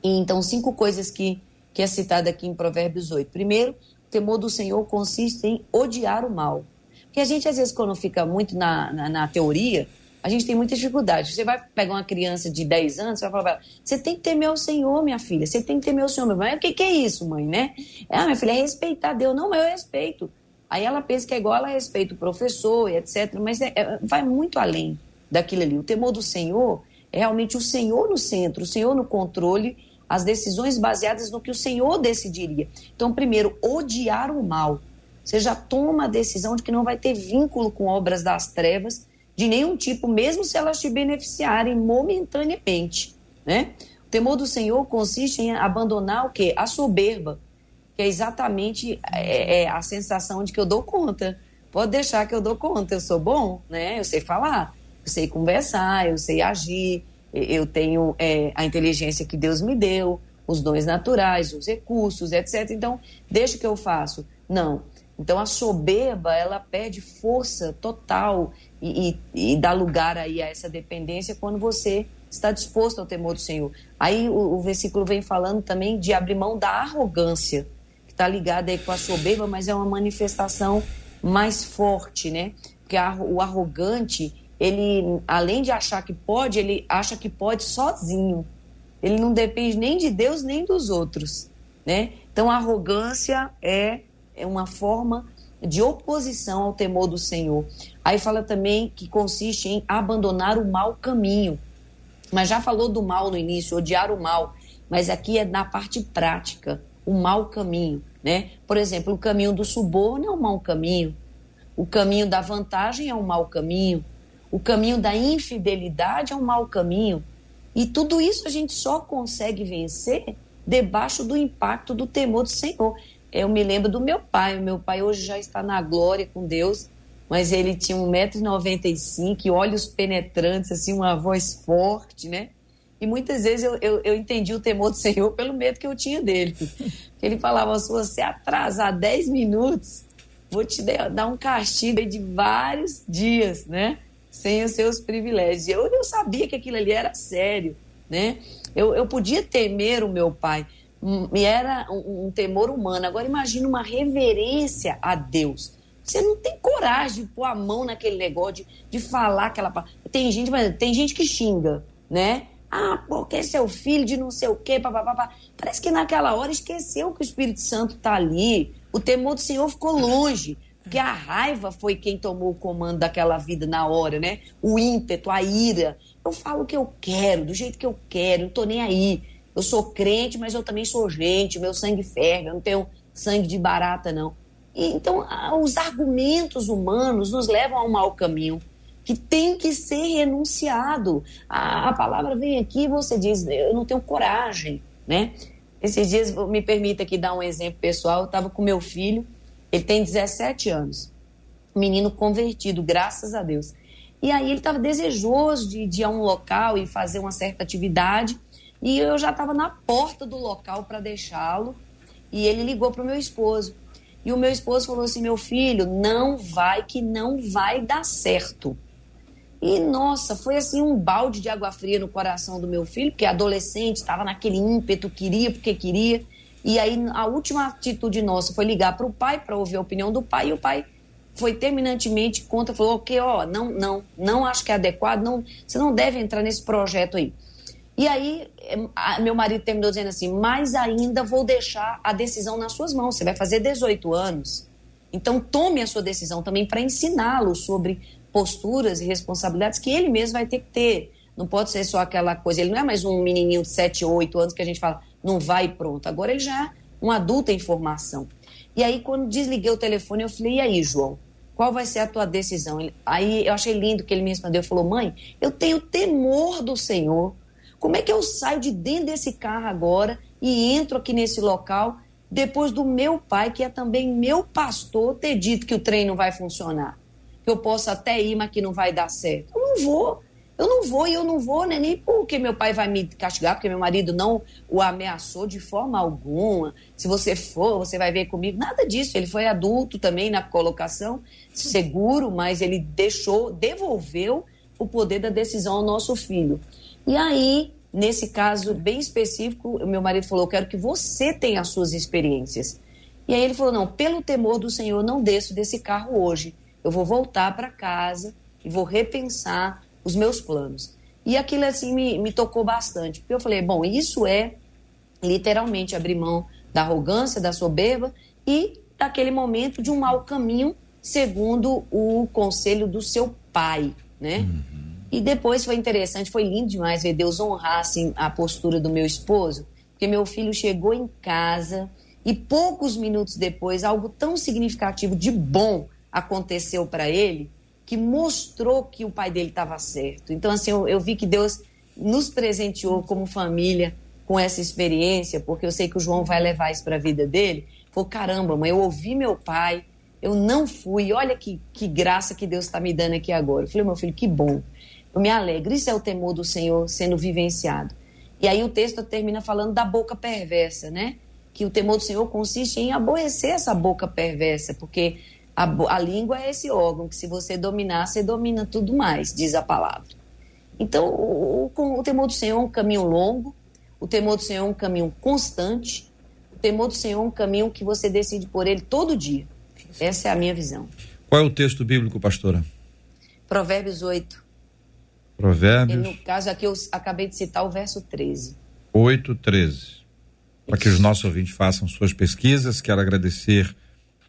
Speaker 5: E, então, cinco coisas que, que é citada aqui em Provérbios 8. Primeiro, temor do Senhor consiste em odiar o mal. Porque a gente, às vezes, quando fica muito na, na, na teoria, a gente tem muita dificuldade. Você vai pegar uma criança de 10 anos, você vai falar você tem que temer o Senhor, minha filha, você tem que temer o Senhor. Meu mãe, o que, que é isso, mãe, né? Ah, minha filha, é respeitar Deus. Não, mas eu respeito. Aí ela pensa que é igual ela respeita o professor e etc. Mas é, é, vai muito além daquilo ali. O temor do Senhor é realmente o Senhor no centro, o Senhor no controle as decisões baseadas no que o Senhor decidiria. Então, primeiro, odiar o mal. Você já toma a decisão de que não vai ter vínculo com obras das trevas de nenhum tipo, mesmo se elas te beneficiarem momentaneamente, né? O temor do Senhor consiste em abandonar o quê? A soberba, que é exatamente é, é a sensação de que eu dou conta. Pode deixar que eu dou conta, eu sou bom, né? Eu sei falar, eu sei conversar, eu sei agir, eu tenho é, a inteligência que Deus me deu, os dons naturais, os recursos, etc. Então, deixa que eu faço. Não. Então, a soberba, ela perde força total e, e, e, dá lugar aí a essa dependência quando você está disposto ao temor do Senhor. Aí o, o versículo vem falando também de abrir mão da arrogância, que está ligada aí com a soberba, mas é uma manifestação mais forte, né? Porque a, o arrogante, ele, além de achar que pode, ele acha que pode sozinho. Ele não depende nem de Deus nem dos outros, né? Então, a arrogância é, é uma forma de oposição ao temor do Senhor. Aí fala também que consiste em abandonar o mau caminho. Mas já falou do mal no início, odiar o mal. Mas aqui é na parte prática, o mau caminho, né? Por exemplo, o caminho do suborno é um mau caminho. O caminho da vantagem é um mau caminho. O caminho da infidelidade é um mau caminho. E tudo isso a gente só consegue vencer debaixo do impacto do temor do Senhor. Eu me lembro do meu pai. O meu pai hoje já está na glória com Deus, mas ele tinha 1,95m, olhos penetrantes, assim, uma voz forte, né? E muitas vezes eu, eu, eu, entendi o temor do Senhor pelo medo que eu tinha dele. Ele falava: se você atrasar 10 minutos, vou te dar um castigo de vários dias, né? Sem os seus privilégios. Eu, eu sabia que aquilo ali era sério, né? Eu, eu podia temer o meu pai, hum, e era um, um temor humano. Agora imagine uma reverência a Deus. Você não tem coragem de pôr a mão naquele negócio, de, de falar aquela. Tem gente, tem gente que xinga, né? Ah, porque é seu filho de não sei o quê, papapá. Parece que naquela hora esqueceu que o Espírito Santo está ali. O temor do Senhor ficou longe. Porque a raiva foi quem tomou o comando daquela vida na hora, né? O ímpeto, a ira. Eu falo o que eu quero, do jeito que eu quero, não tô nem aí. Eu sou crente, mas eu também sou gente, meu sangue ferve, eu não tenho sangue de barata, não. E, então, os argumentos humanos nos levam a um mau caminho que tem que ser renunciado. A, a palavra vem aqui você diz: eu não tenho coragem, né? Esses dias, me permita aqui dar um exemplo pessoal, eu estava com meu filho, ele tem 17 anos, menino convertido, graças a Deus. E aí ele estava desejoso de, de ir a um local e fazer uma certa atividade, e eu já estava na porta do local para deixá-lo, e ele ligou para o meu esposo. E o meu esposo falou assim: meu filho, não vai que não vai dar certo. E nossa, foi assim um balde de água fria no coração do meu filho, porque adolescente estava naquele ímpeto, queria porque queria. E aí a última atitude nossa foi ligar para o pai para ouvir a opinião do pai, e o pai foi terminantemente contra, falou: "OK, ó, não, não, não acho que é adequado, não, você não deve entrar nesse projeto aí". E aí, meu marido terminou dizendo assim: Mas ainda vou deixar a decisão nas suas mãos. Você vai fazer 18 anos. Então, tome a sua decisão também para ensiná-lo sobre posturas e responsabilidades que ele mesmo vai ter que ter. Não pode ser só aquela coisa. Ele não é mais um menininho de 7 ou 8 anos que a gente fala, não vai e pronto. Agora ele já é um adulto em formação. E aí, quando desliguei o telefone, eu falei: E aí, João? Qual vai ser a tua decisão? Aí eu achei lindo que ele me respondeu: Falou, mãe, eu tenho temor do Senhor como é que eu saio de dentro desse carro agora e entro aqui nesse local depois do meu pai, que é também meu pastor, ter dito que o trem não vai funcionar? Que eu posso até ir, mas que não vai dar certo. Eu não vou. Eu não vou e eu não vou, né? Nem porque meu pai vai me castigar, porque meu marido não o ameaçou de forma alguma. Se você for, você vai ver comigo. Nada disso. Ele foi adulto também na colocação, seguro, mas ele deixou, devolveu o poder da decisão ao nosso filho. E aí, nesse caso bem específico, meu marido falou: Eu quero que você tenha as suas experiências. E aí ele falou: Não, pelo temor do Senhor, não desço desse carro hoje. Eu vou voltar para casa e vou repensar os meus planos. E aquilo assim me, me tocou bastante, porque eu falei: Bom, isso é literalmente abrir mão da arrogância, da soberba e daquele momento de um mau caminho, segundo o conselho do seu pai, né? Uhum. E depois foi interessante, foi lindo demais ver Deus honrar assim, a postura do meu esposo, porque meu filho chegou em casa e poucos minutos depois algo tão significativo de bom aconteceu para ele que mostrou que o pai dele estava certo. Então assim, eu, eu vi que Deus nos presenteou como família com essa experiência, porque eu sei que o João vai levar isso para a vida dele. Falou, caramba, mãe, eu ouvi meu pai, eu não fui, olha que, que graça que Deus está me dando aqui agora. Eu falei, meu filho, que bom. Eu me alegro. Isso é o temor do Senhor sendo vivenciado. E aí o texto termina falando da boca perversa, né? Que o temor do Senhor consiste em aborrecer essa boca perversa, porque a, a língua é esse órgão que, se você dominar, você domina tudo mais, diz a palavra. Então, o, o, o temor do Senhor é um caminho longo, o temor do Senhor é um caminho constante, o temor do Senhor é um caminho que você decide por ele todo dia. Essa é a minha visão.
Speaker 1: Qual é o texto bíblico, pastora?
Speaker 5: Provérbios 8,
Speaker 1: Provérbios.
Speaker 5: E no caso aqui eu acabei de citar o verso 13.
Speaker 1: 8, 13. Para que os nossos ouvintes façam suas pesquisas, quero agradecer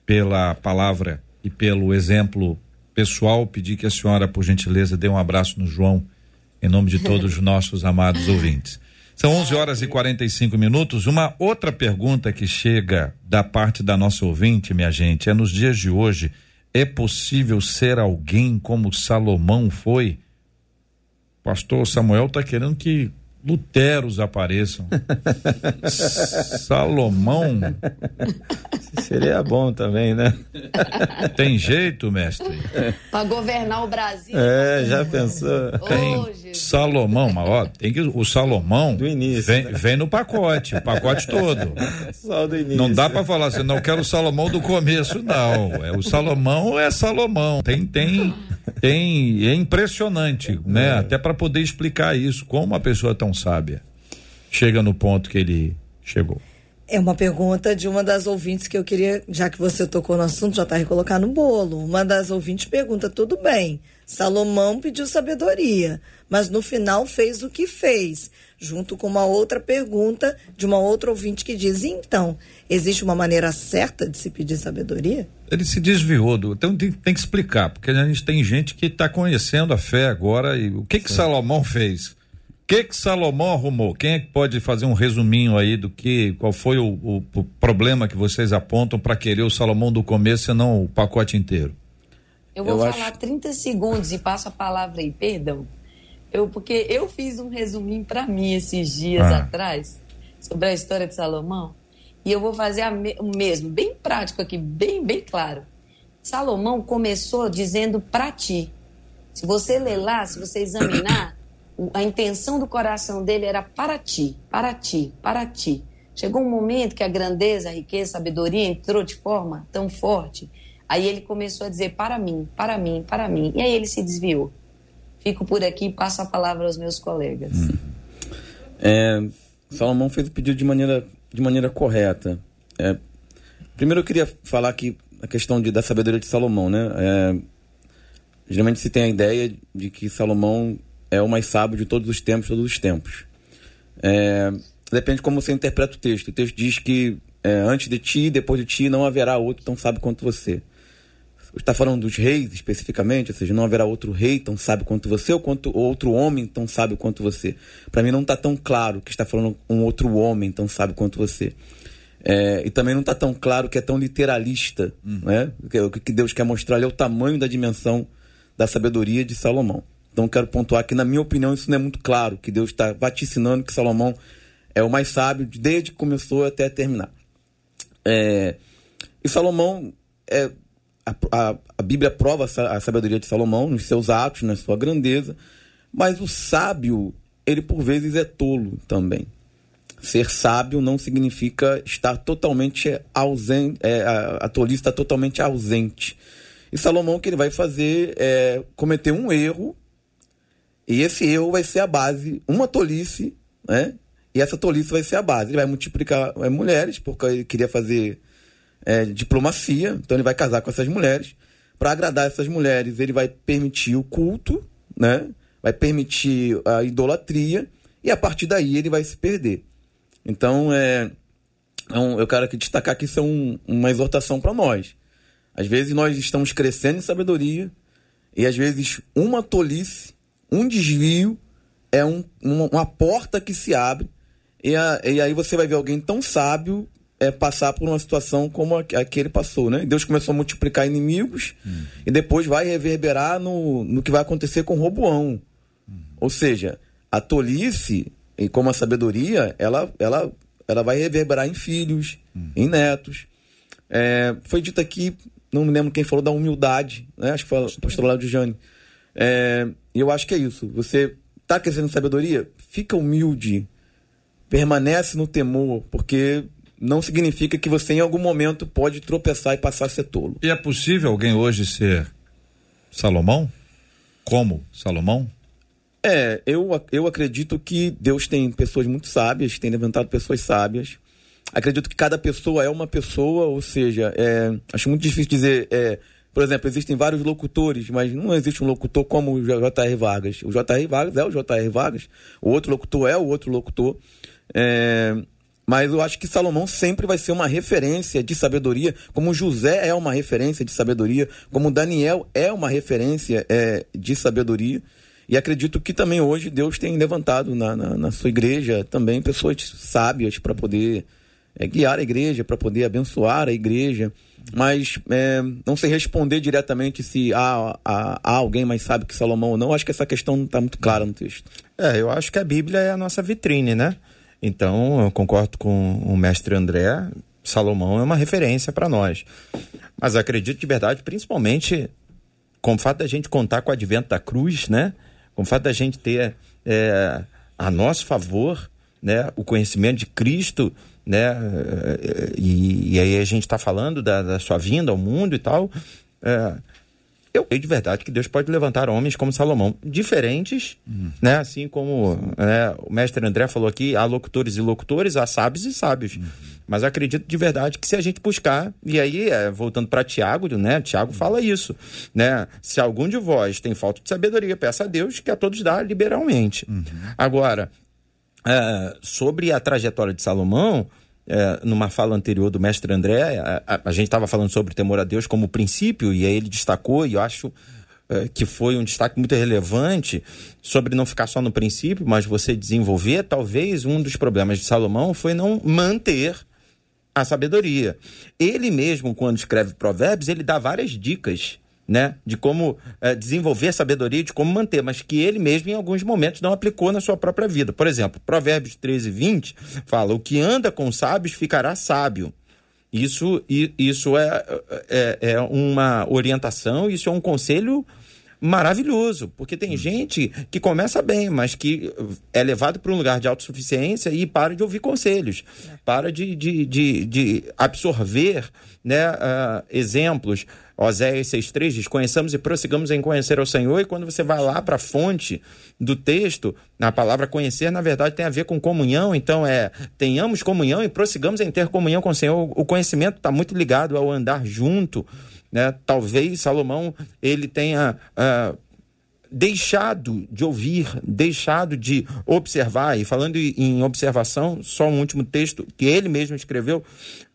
Speaker 1: pela palavra e pelo exemplo pessoal. Pedir que a senhora, por gentileza, dê um abraço no João, em nome de todos os nossos amados ouvintes. São 11 horas e 45 minutos. Uma outra pergunta que chega da parte da nossa ouvinte, minha gente, é nos dias de hoje: é possível ser alguém como Salomão foi? pastor Samuel está querendo que Luteros apareçam. Salomão.
Speaker 3: Seria bom também, né?
Speaker 1: Tem jeito, mestre?
Speaker 5: Para governar o Brasil.
Speaker 3: É, já pensou?
Speaker 1: Tem Salomão, mas ó, tem que o Salomão
Speaker 3: do início,
Speaker 1: vem, né? vem no pacote, o pacote todo.
Speaker 3: Só do início.
Speaker 1: Não dá para falar assim, não quero o Salomão do começo, não. É o Salomão é Salomão. Tem tem tem é impressionante, né? É. Até para poder explicar isso, como uma pessoa tão sábia chega no ponto que ele chegou.
Speaker 2: É uma pergunta de uma das ouvintes que eu queria, já que você tocou no assunto, já está recolocar no bolo. Uma das ouvintes pergunta: tudo bem, Salomão pediu sabedoria, mas no final fez o que fez, junto com uma outra pergunta de uma outra ouvinte que diz: então, existe uma maneira certa de se pedir sabedoria?
Speaker 1: Ele se desviou do. Então tem, tem que explicar, porque a gente tem gente que está conhecendo a fé agora e o que que Salomão fez? O que que Salomão arrumou? Quem é que pode fazer um resuminho aí do que, qual foi o, o, o problema que vocês apontam para querer o Salomão do começo e não o pacote inteiro?
Speaker 5: Eu vou eu falar acho... 30 segundos e passo a palavra aí, perdão. Eu, porque eu fiz um resuminho para mim esses dias ah. atrás sobre a história de Salomão. E eu vou fazer me o mesmo, bem prático aqui, bem, bem claro. Salomão começou dizendo para ti. Se você ler lá, se você examinar, a intenção do coração dele era para ti, para ti, para ti. Chegou um momento que a grandeza, a riqueza, a sabedoria entrou de forma tão forte. Aí ele começou a dizer para mim, para mim, para mim. E aí ele se desviou. Fico por aqui e passo a palavra aos meus colegas. Hum.
Speaker 4: É, Salomão fez o pedido de maneira, de maneira correta. É, primeiro eu queria falar aqui a questão de, da sabedoria de Salomão, né? É, geralmente se tem a ideia de que Salomão é o mais sábio de todos os tempos, todos os tempos. É, depende de como você interpreta o texto. O texto diz que é, antes de ti, depois de ti, não haverá outro tão sábio quanto você. Está falando dos reis especificamente, ou seja, não haverá outro rei tão sábio quanto você ou quanto outro homem tão sábio quanto você. Para mim não está tão claro que está falando um outro homem tão sábio quanto você. É, e também não está tão claro que é tão literalista, uhum. né? O que Deus quer mostrar ali é o tamanho da dimensão da sabedoria de Salomão. Então quero pontuar que, na minha opinião, isso não é muito claro, que Deus está vaticinando que Salomão é o mais sábio desde que começou até terminar. É, e Salomão, é, a, a, Bíblia prova a sabedoria de Salomão nos seus atos, na sua grandeza, mas o sábio, ele por vezes é tolo também. Ser sábio não significa estar totalmente ausente, é, a, a tolice está totalmente ausente. E Salomão, o que ele vai fazer é cometer um erro, e esse erro vai ser a base, uma tolice, né? E essa tolice vai ser a base. Ele vai multiplicar é, mulheres, porque ele queria fazer é, diplomacia, então ele vai casar com essas mulheres. Para agradar essas mulheres, ele vai permitir o culto, né? vai permitir a idolatria, e a partir daí ele vai se perder. Então, é, é um, eu quero aqui destacar que isso é um, uma exortação para nós. Às vezes nós estamos crescendo em sabedoria, e às vezes uma tolice, um desvio, é um, uma, uma porta que se abre e, a, e aí você vai ver alguém tão sábio é, passar por uma situação como a, a que ele passou, né? Deus começou a multiplicar inimigos uhum. e depois vai reverberar no, no que vai acontecer com Roboão. Uhum. Ou seja, a tolice, e como a sabedoria, ela, ela, ela vai reverberar em filhos, uhum. em netos. É, foi dito aqui, não me lembro quem falou da humildade, né? Acho que foi o pastor de Jane. É, eu acho que é isso. Você está crescendo em sabedoria? Fica humilde permanece no temor, porque não significa que você em algum momento pode tropeçar e passar a ser tolo.
Speaker 1: E é possível alguém hoje ser Salomão? Como Salomão?
Speaker 4: É, eu, eu acredito que Deus tem pessoas muito sábias, tem levantado pessoas sábias. Acredito que cada pessoa é uma pessoa, ou seja, é, acho muito difícil dizer. É, por exemplo, existem vários locutores, mas não existe um locutor como o J.R. Vargas. O J.R. Vargas é o J.R. Vargas, o outro locutor é o outro locutor. É, mas eu acho que Salomão sempre vai ser uma referência de sabedoria, como José é uma referência de sabedoria, como Daniel é uma referência é, de sabedoria. E acredito que também hoje Deus tem levantado na, na, na sua igreja também pessoas sábias para poder é, guiar a igreja, para poder abençoar a igreja. Mas é, não sei responder diretamente se há, há, há, alguém mais sábio que Salomão ou não. Acho que essa questão não está muito clara no texto.
Speaker 3: É, eu acho que a Bíblia é a nossa vitrine, né? Então, eu concordo com o mestre André, Salomão é uma referência para nós. Mas acredito de verdade, principalmente com o fato da gente contar com o advento da cruz, né? Com o fato da gente ter é, a nosso favor né, o conhecimento de Cristo, né? E, e aí a gente está falando da, da, sua vinda ao mundo e tal. É, eu creio de verdade que Deus pode levantar homens como Salomão, diferentes, uhum. né? Assim como né, o mestre André falou aqui, há locutores e locutores, há sábios e sábios. Uhum. Mas acredito de verdade que se a gente buscar, e aí, é, voltando para Tiago, né? Tiago fala isso, né? Se algum de vós tem falta de sabedoria, peça a Deus que a todos dá liberalmente. Uhum. Agora, é, sobre a trajetória de Salomão, é, numa fala anterior do mestre André, a, a, a gente estava falando sobre o temor a Deus como princípio, e aí ele destacou, e eu acho é, que foi um destaque muito relevante sobre não ficar só no princípio, mas você desenvolver. Talvez um dos problemas de Salomão foi não manter a sabedoria. Ele mesmo, quando escreve Provérbios, ele dá várias dicas né, de como é, desenvolver sabedoria, de como manter, mas que ele mesmo em alguns momentos não aplicou na sua própria vida. Por exemplo, Provérbios 13, 20 fala: O que anda com sábios ficará sábio. Isso, isso é, é, é uma orientação, isso é um conselho maravilhoso, porque tem hum. gente que começa bem, mas que é levado para um lugar de autossuficiência e para de ouvir conselhos, é. para de, de, de, de absorver né, uh, exemplos. Oséias 6,3 diz: Conheçamos e prossigamos em conhecer ao Senhor. E quando você vai lá para a fonte do texto, a palavra conhecer, na verdade, tem a ver com comunhão. Então, é tenhamos comunhão e prossigamos em ter comunhão com o Senhor. O conhecimento está muito ligado ao andar junto né? Talvez Salomão ele tenha uh, deixado de ouvir, deixado de observar. E falando em observação, só um último texto que ele mesmo escreveu,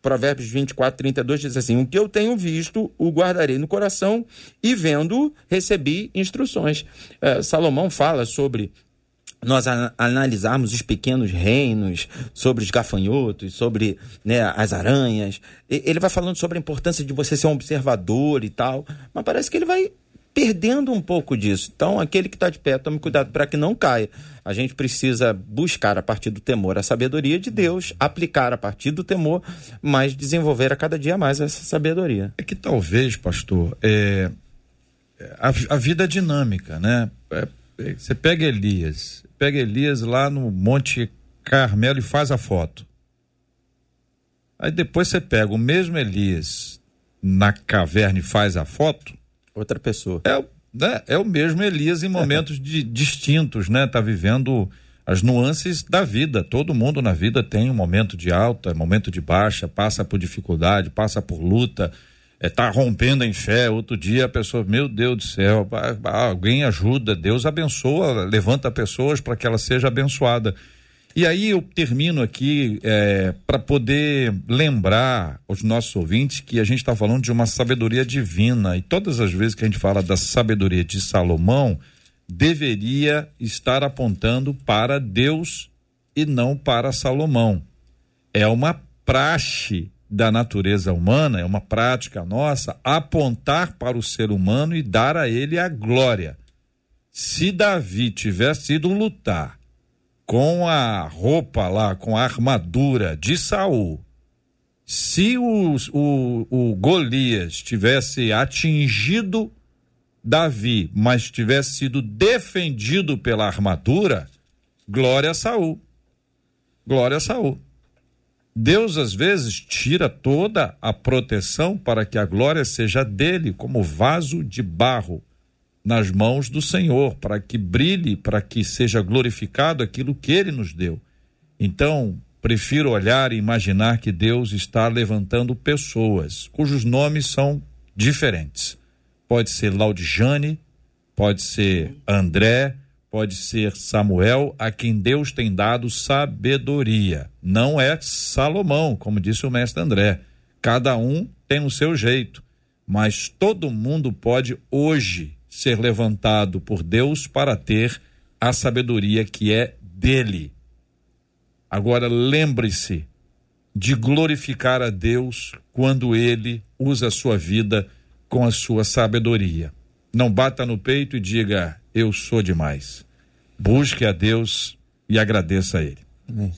Speaker 3: Provérbios 24, 32, diz assim: O que eu tenho visto, o guardarei no coração, e vendo, recebi instruções. Uh, Salomão fala sobre nós analisarmos os pequenos reinos, sobre os gafanhotos, sobre né, as aranhas, ele vai falando sobre a importância de você ser um observador e tal, mas parece que ele vai perdendo um pouco disso. Então, aquele que está de pé, tome cuidado para que não caia. A gente precisa buscar a partir do temor a sabedoria de Deus, aplicar a partir do temor, mas desenvolver a cada dia mais essa sabedoria.
Speaker 1: É que talvez, pastor, é, a, a vida é dinâmica, né? É, é você pega Elias, pega Elias lá no Monte Carmelo e faz a foto. Aí depois você pega o mesmo Elias na caverna e faz a foto.
Speaker 3: Outra pessoa.
Speaker 1: É, né, é o mesmo Elias em momentos de, distintos, né? Tá vivendo as nuances da vida. Todo mundo na vida tem um momento de alta, momento de baixa, passa por dificuldade, passa por luta, é, tá rompendo em fé. Outro dia a pessoa, meu Deus do céu, alguém ajuda, Deus abençoa, levanta pessoas para que ela seja abençoada. E aí eu termino aqui é, para poder lembrar aos nossos ouvintes que a gente está falando de uma sabedoria divina e todas as vezes que a gente fala da sabedoria de Salomão deveria estar apontando para Deus e não para Salomão. É uma praxe da natureza humana, é uma prática nossa, apontar para o ser humano e dar a ele a glória. Se Davi tivesse ido lutar com a roupa lá, com a armadura de Saul, se o, o, o Golias tivesse atingido Davi, mas tivesse sido defendido pela armadura, glória a Saul. Glória a Saul. Deus às vezes tira toda a proteção para que a glória seja dele, como vaso de barro nas mãos do Senhor, para que brilhe, para que seja glorificado aquilo que ele nos deu. Então, prefiro olhar e imaginar que Deus está levantando pessoas cujos nomes são diferentes. Pode ser Laudijane, pode ser André, pode ser Samuel, a quem Deus tem dado sabedoria. Não é Salomão, como disse o mestre André. Cada um tem o seu jeito, mas todo mundo pode hoje ser levantado por Deus para ter a sabedoria que é dele. Agora lembre-se de glorificar a Deus quando ele usa a sua vida com a sua sabedoria. Não bata no peito e diga: Eu sou demais. Busque a Deus e agradeça a Ele. Amém.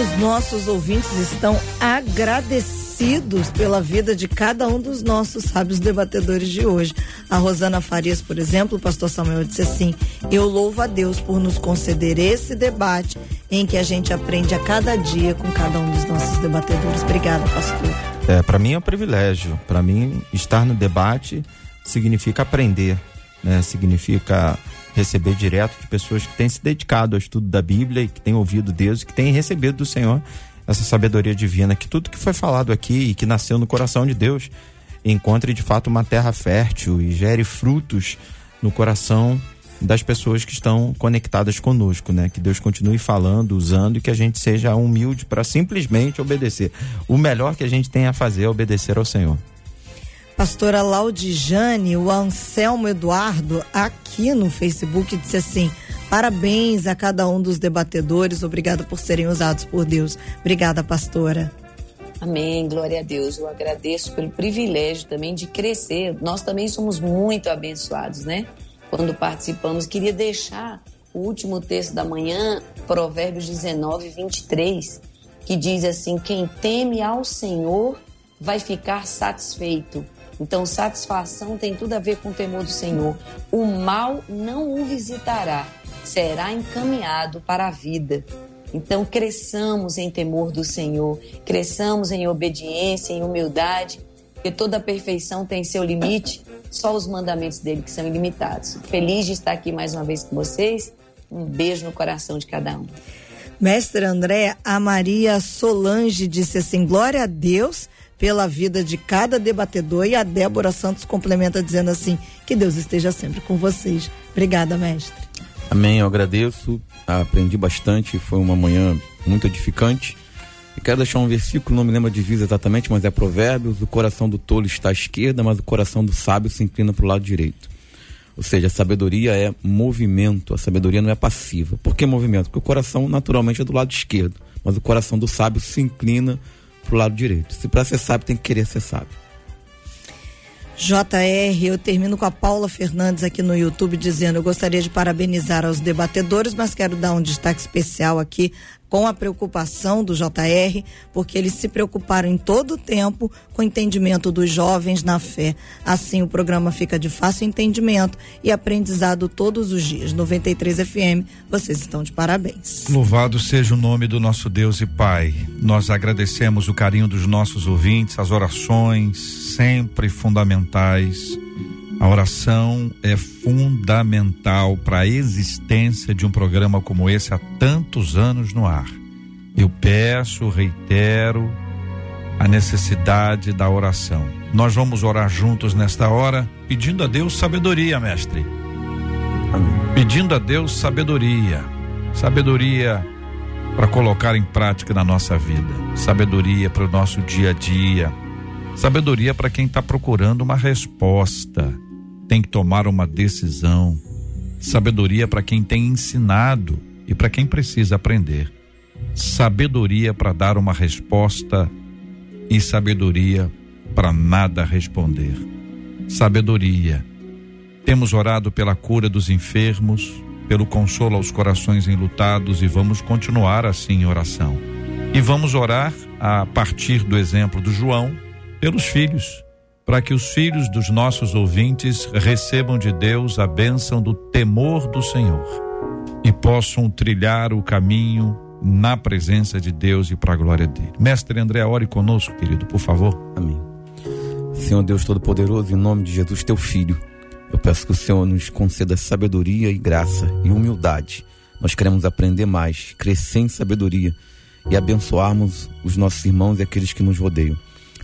Speaker 2: Os nossos ouvintes estão agradecidos agradecidos pela vida de cada um dos nossos sábios debatedores de hoje. A Rosana Farias, por exemplo, o pastor Samuel disse assim: Eu louvo a Deus por nos conceder esse debate em que a gente aprende a cada dia com cada um dos nossos debatedores. Obrigada, pastor.
Speaker 3: É, para mim é um privilégio. Para mim, estar no debate significa aprender, né? Significa receber direto de pessoas que têm se dedicado ao estudo da Bíblia e que têm ouvido Deus e que têm recebido do Senhor essa sabedoria divina, que tudo que foi falado aqui e que nasceu no coração de Deus encontre de fato uma terra fértil e gere frutos no coração das pessoas que estão conectadas conosco, né? Que Deus continue falando, usando e que a gente seja humilde para simplesmente obedecer. O melhor que a gente tem a fazer é obedecer ao Senhor.
Speaker 2: Pastora Laudijane, o Anselmo Eduardo, aqui no Facebook, disse assim: Parabéns a cada um dos debatedores. Obrigada por serem usados por Deus. Obrigada, pastora.
Speaker 5: Amém, glória a Deus. Eu agradeço pelo privilégio também de crescer. Nós também somos muito abençoados, né? Quando participamos, queria deixar o último texto da manhã, Provérbios 19, 23, que diz assim: Quem teme ao Senhor vai ficar satisfeito. Então, satisfação tem tudo a ver com o temor do Senhor. O mal não o visitará, será encaminhado para a vida. Então, cresçamos em temor do Senhor, cresçamos em obediência, em humildade, porque toda perfeição tem seu limite, só os mandamentos dele que são ilimitados. Feliz de estar aqui mais uma vez com vocês. Um beijo no coração de cada um.
Speaker 2: Mestre André, a Maria Solange disse assim: Glória a Deus pela vida de cada debatedor. E a Débora Santos complementa dizendo assim: Que Deus esteja sempre com vocês. Obrigada, mestre.
Speaker 4: Amém, eu agradeço, aprendi bastante, foi uma manhã muito edificante. E quero deixar um versículo, não me lembro a divisa exatamente, mas é Provérbios: o coração do tolo está à esquerda, mas o coração do sábio se inclina para o lado direito. Ou seja, a sabedoria é movimento, a sabedoria não é passiva. Por que movimento? Porque o coração naturalmente é do lado esquerdo, mas o coração do sábio se inclina para o lado direito. Se para ser sábio, tem que querer ser sábio.
Speaker 2: JR, eu termino com a Paula Fernandes aqui no YouTube dizendo: eu gostaria de parabenizar aos debatedores, mas quero dar um destaque especial aqui com a preocupação do JR, porque eles se preocuparam em todo o tempo com o entendimento dos jovens na fé. Assim, o programa fica de fácil entendimento e aprendizado todos os dias. 93 FM, vocês estão de parabéns.
Speaker 1: Louvado seja o nome do nosso Deus e Pai. Nós agradecemos o carinho dos nossos ouvintes, as orações sempre fundamentais a oração é fundamental para a existência de um programa como esse há tantos anos no ar. Eu peço, reitero a necessidade da oração. Nós vamos orar juntos nesta hora, pedindo a Deus sabedoria, mestre. Amém. Pedindo a Deus sabedoria. Sabedoria para colocar em prática na nossa vida. Sabedoria para o nosso dia a dia. Sabedoria para quem está procurando uma resposta tem que tomar uma decisão. Sabedoria para quem tem ensinado e para quem precisa aprender. Sabedoria para dar uma resposta e sabedoria para nada responder. Sabedoria. Temos orado pela cura dos enfermos, pelo consolo aos corações enlutados e vamos continuar assim em oração. E vamos orar a partir do exemplo do João pelos filhos para que os filhos dos nossos ouvintes recebam de Deus a bênção do temor do Senhor e possam trilhar o caminho na presença de Deus e para a glória dele. Mestre André, ore conosco, querido, por favor.
Speaker 4: Amém. Senhor Deus Todo-Poderoso, em nome de Jesus, teu filho, eu peço que o Senhor nos conceda sabedoria e graça e humildade. Nós queremos aprender mais, crescer em sabedoria e abençoarmos os nossos irmãos e aqueles que nos rodeiam.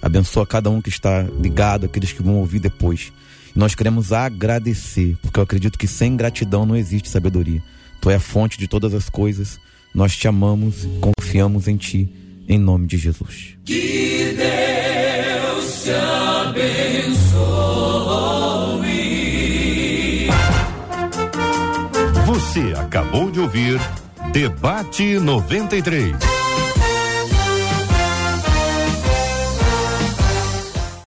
Speaker 4: Abençoa cada um que está ligado, aqueles que vão ouvir depois. Nós queremos agradecer, porque eu acredito que sem gratidão não existe sabedoria. Tu é a fonte de todas as coisas. Nós te amamos, confiamos em ti, em nome de Jesus.
Speaker 6: Que Deus te abençoe.
Speaker 7: Você acabou de ouvir Debate 93.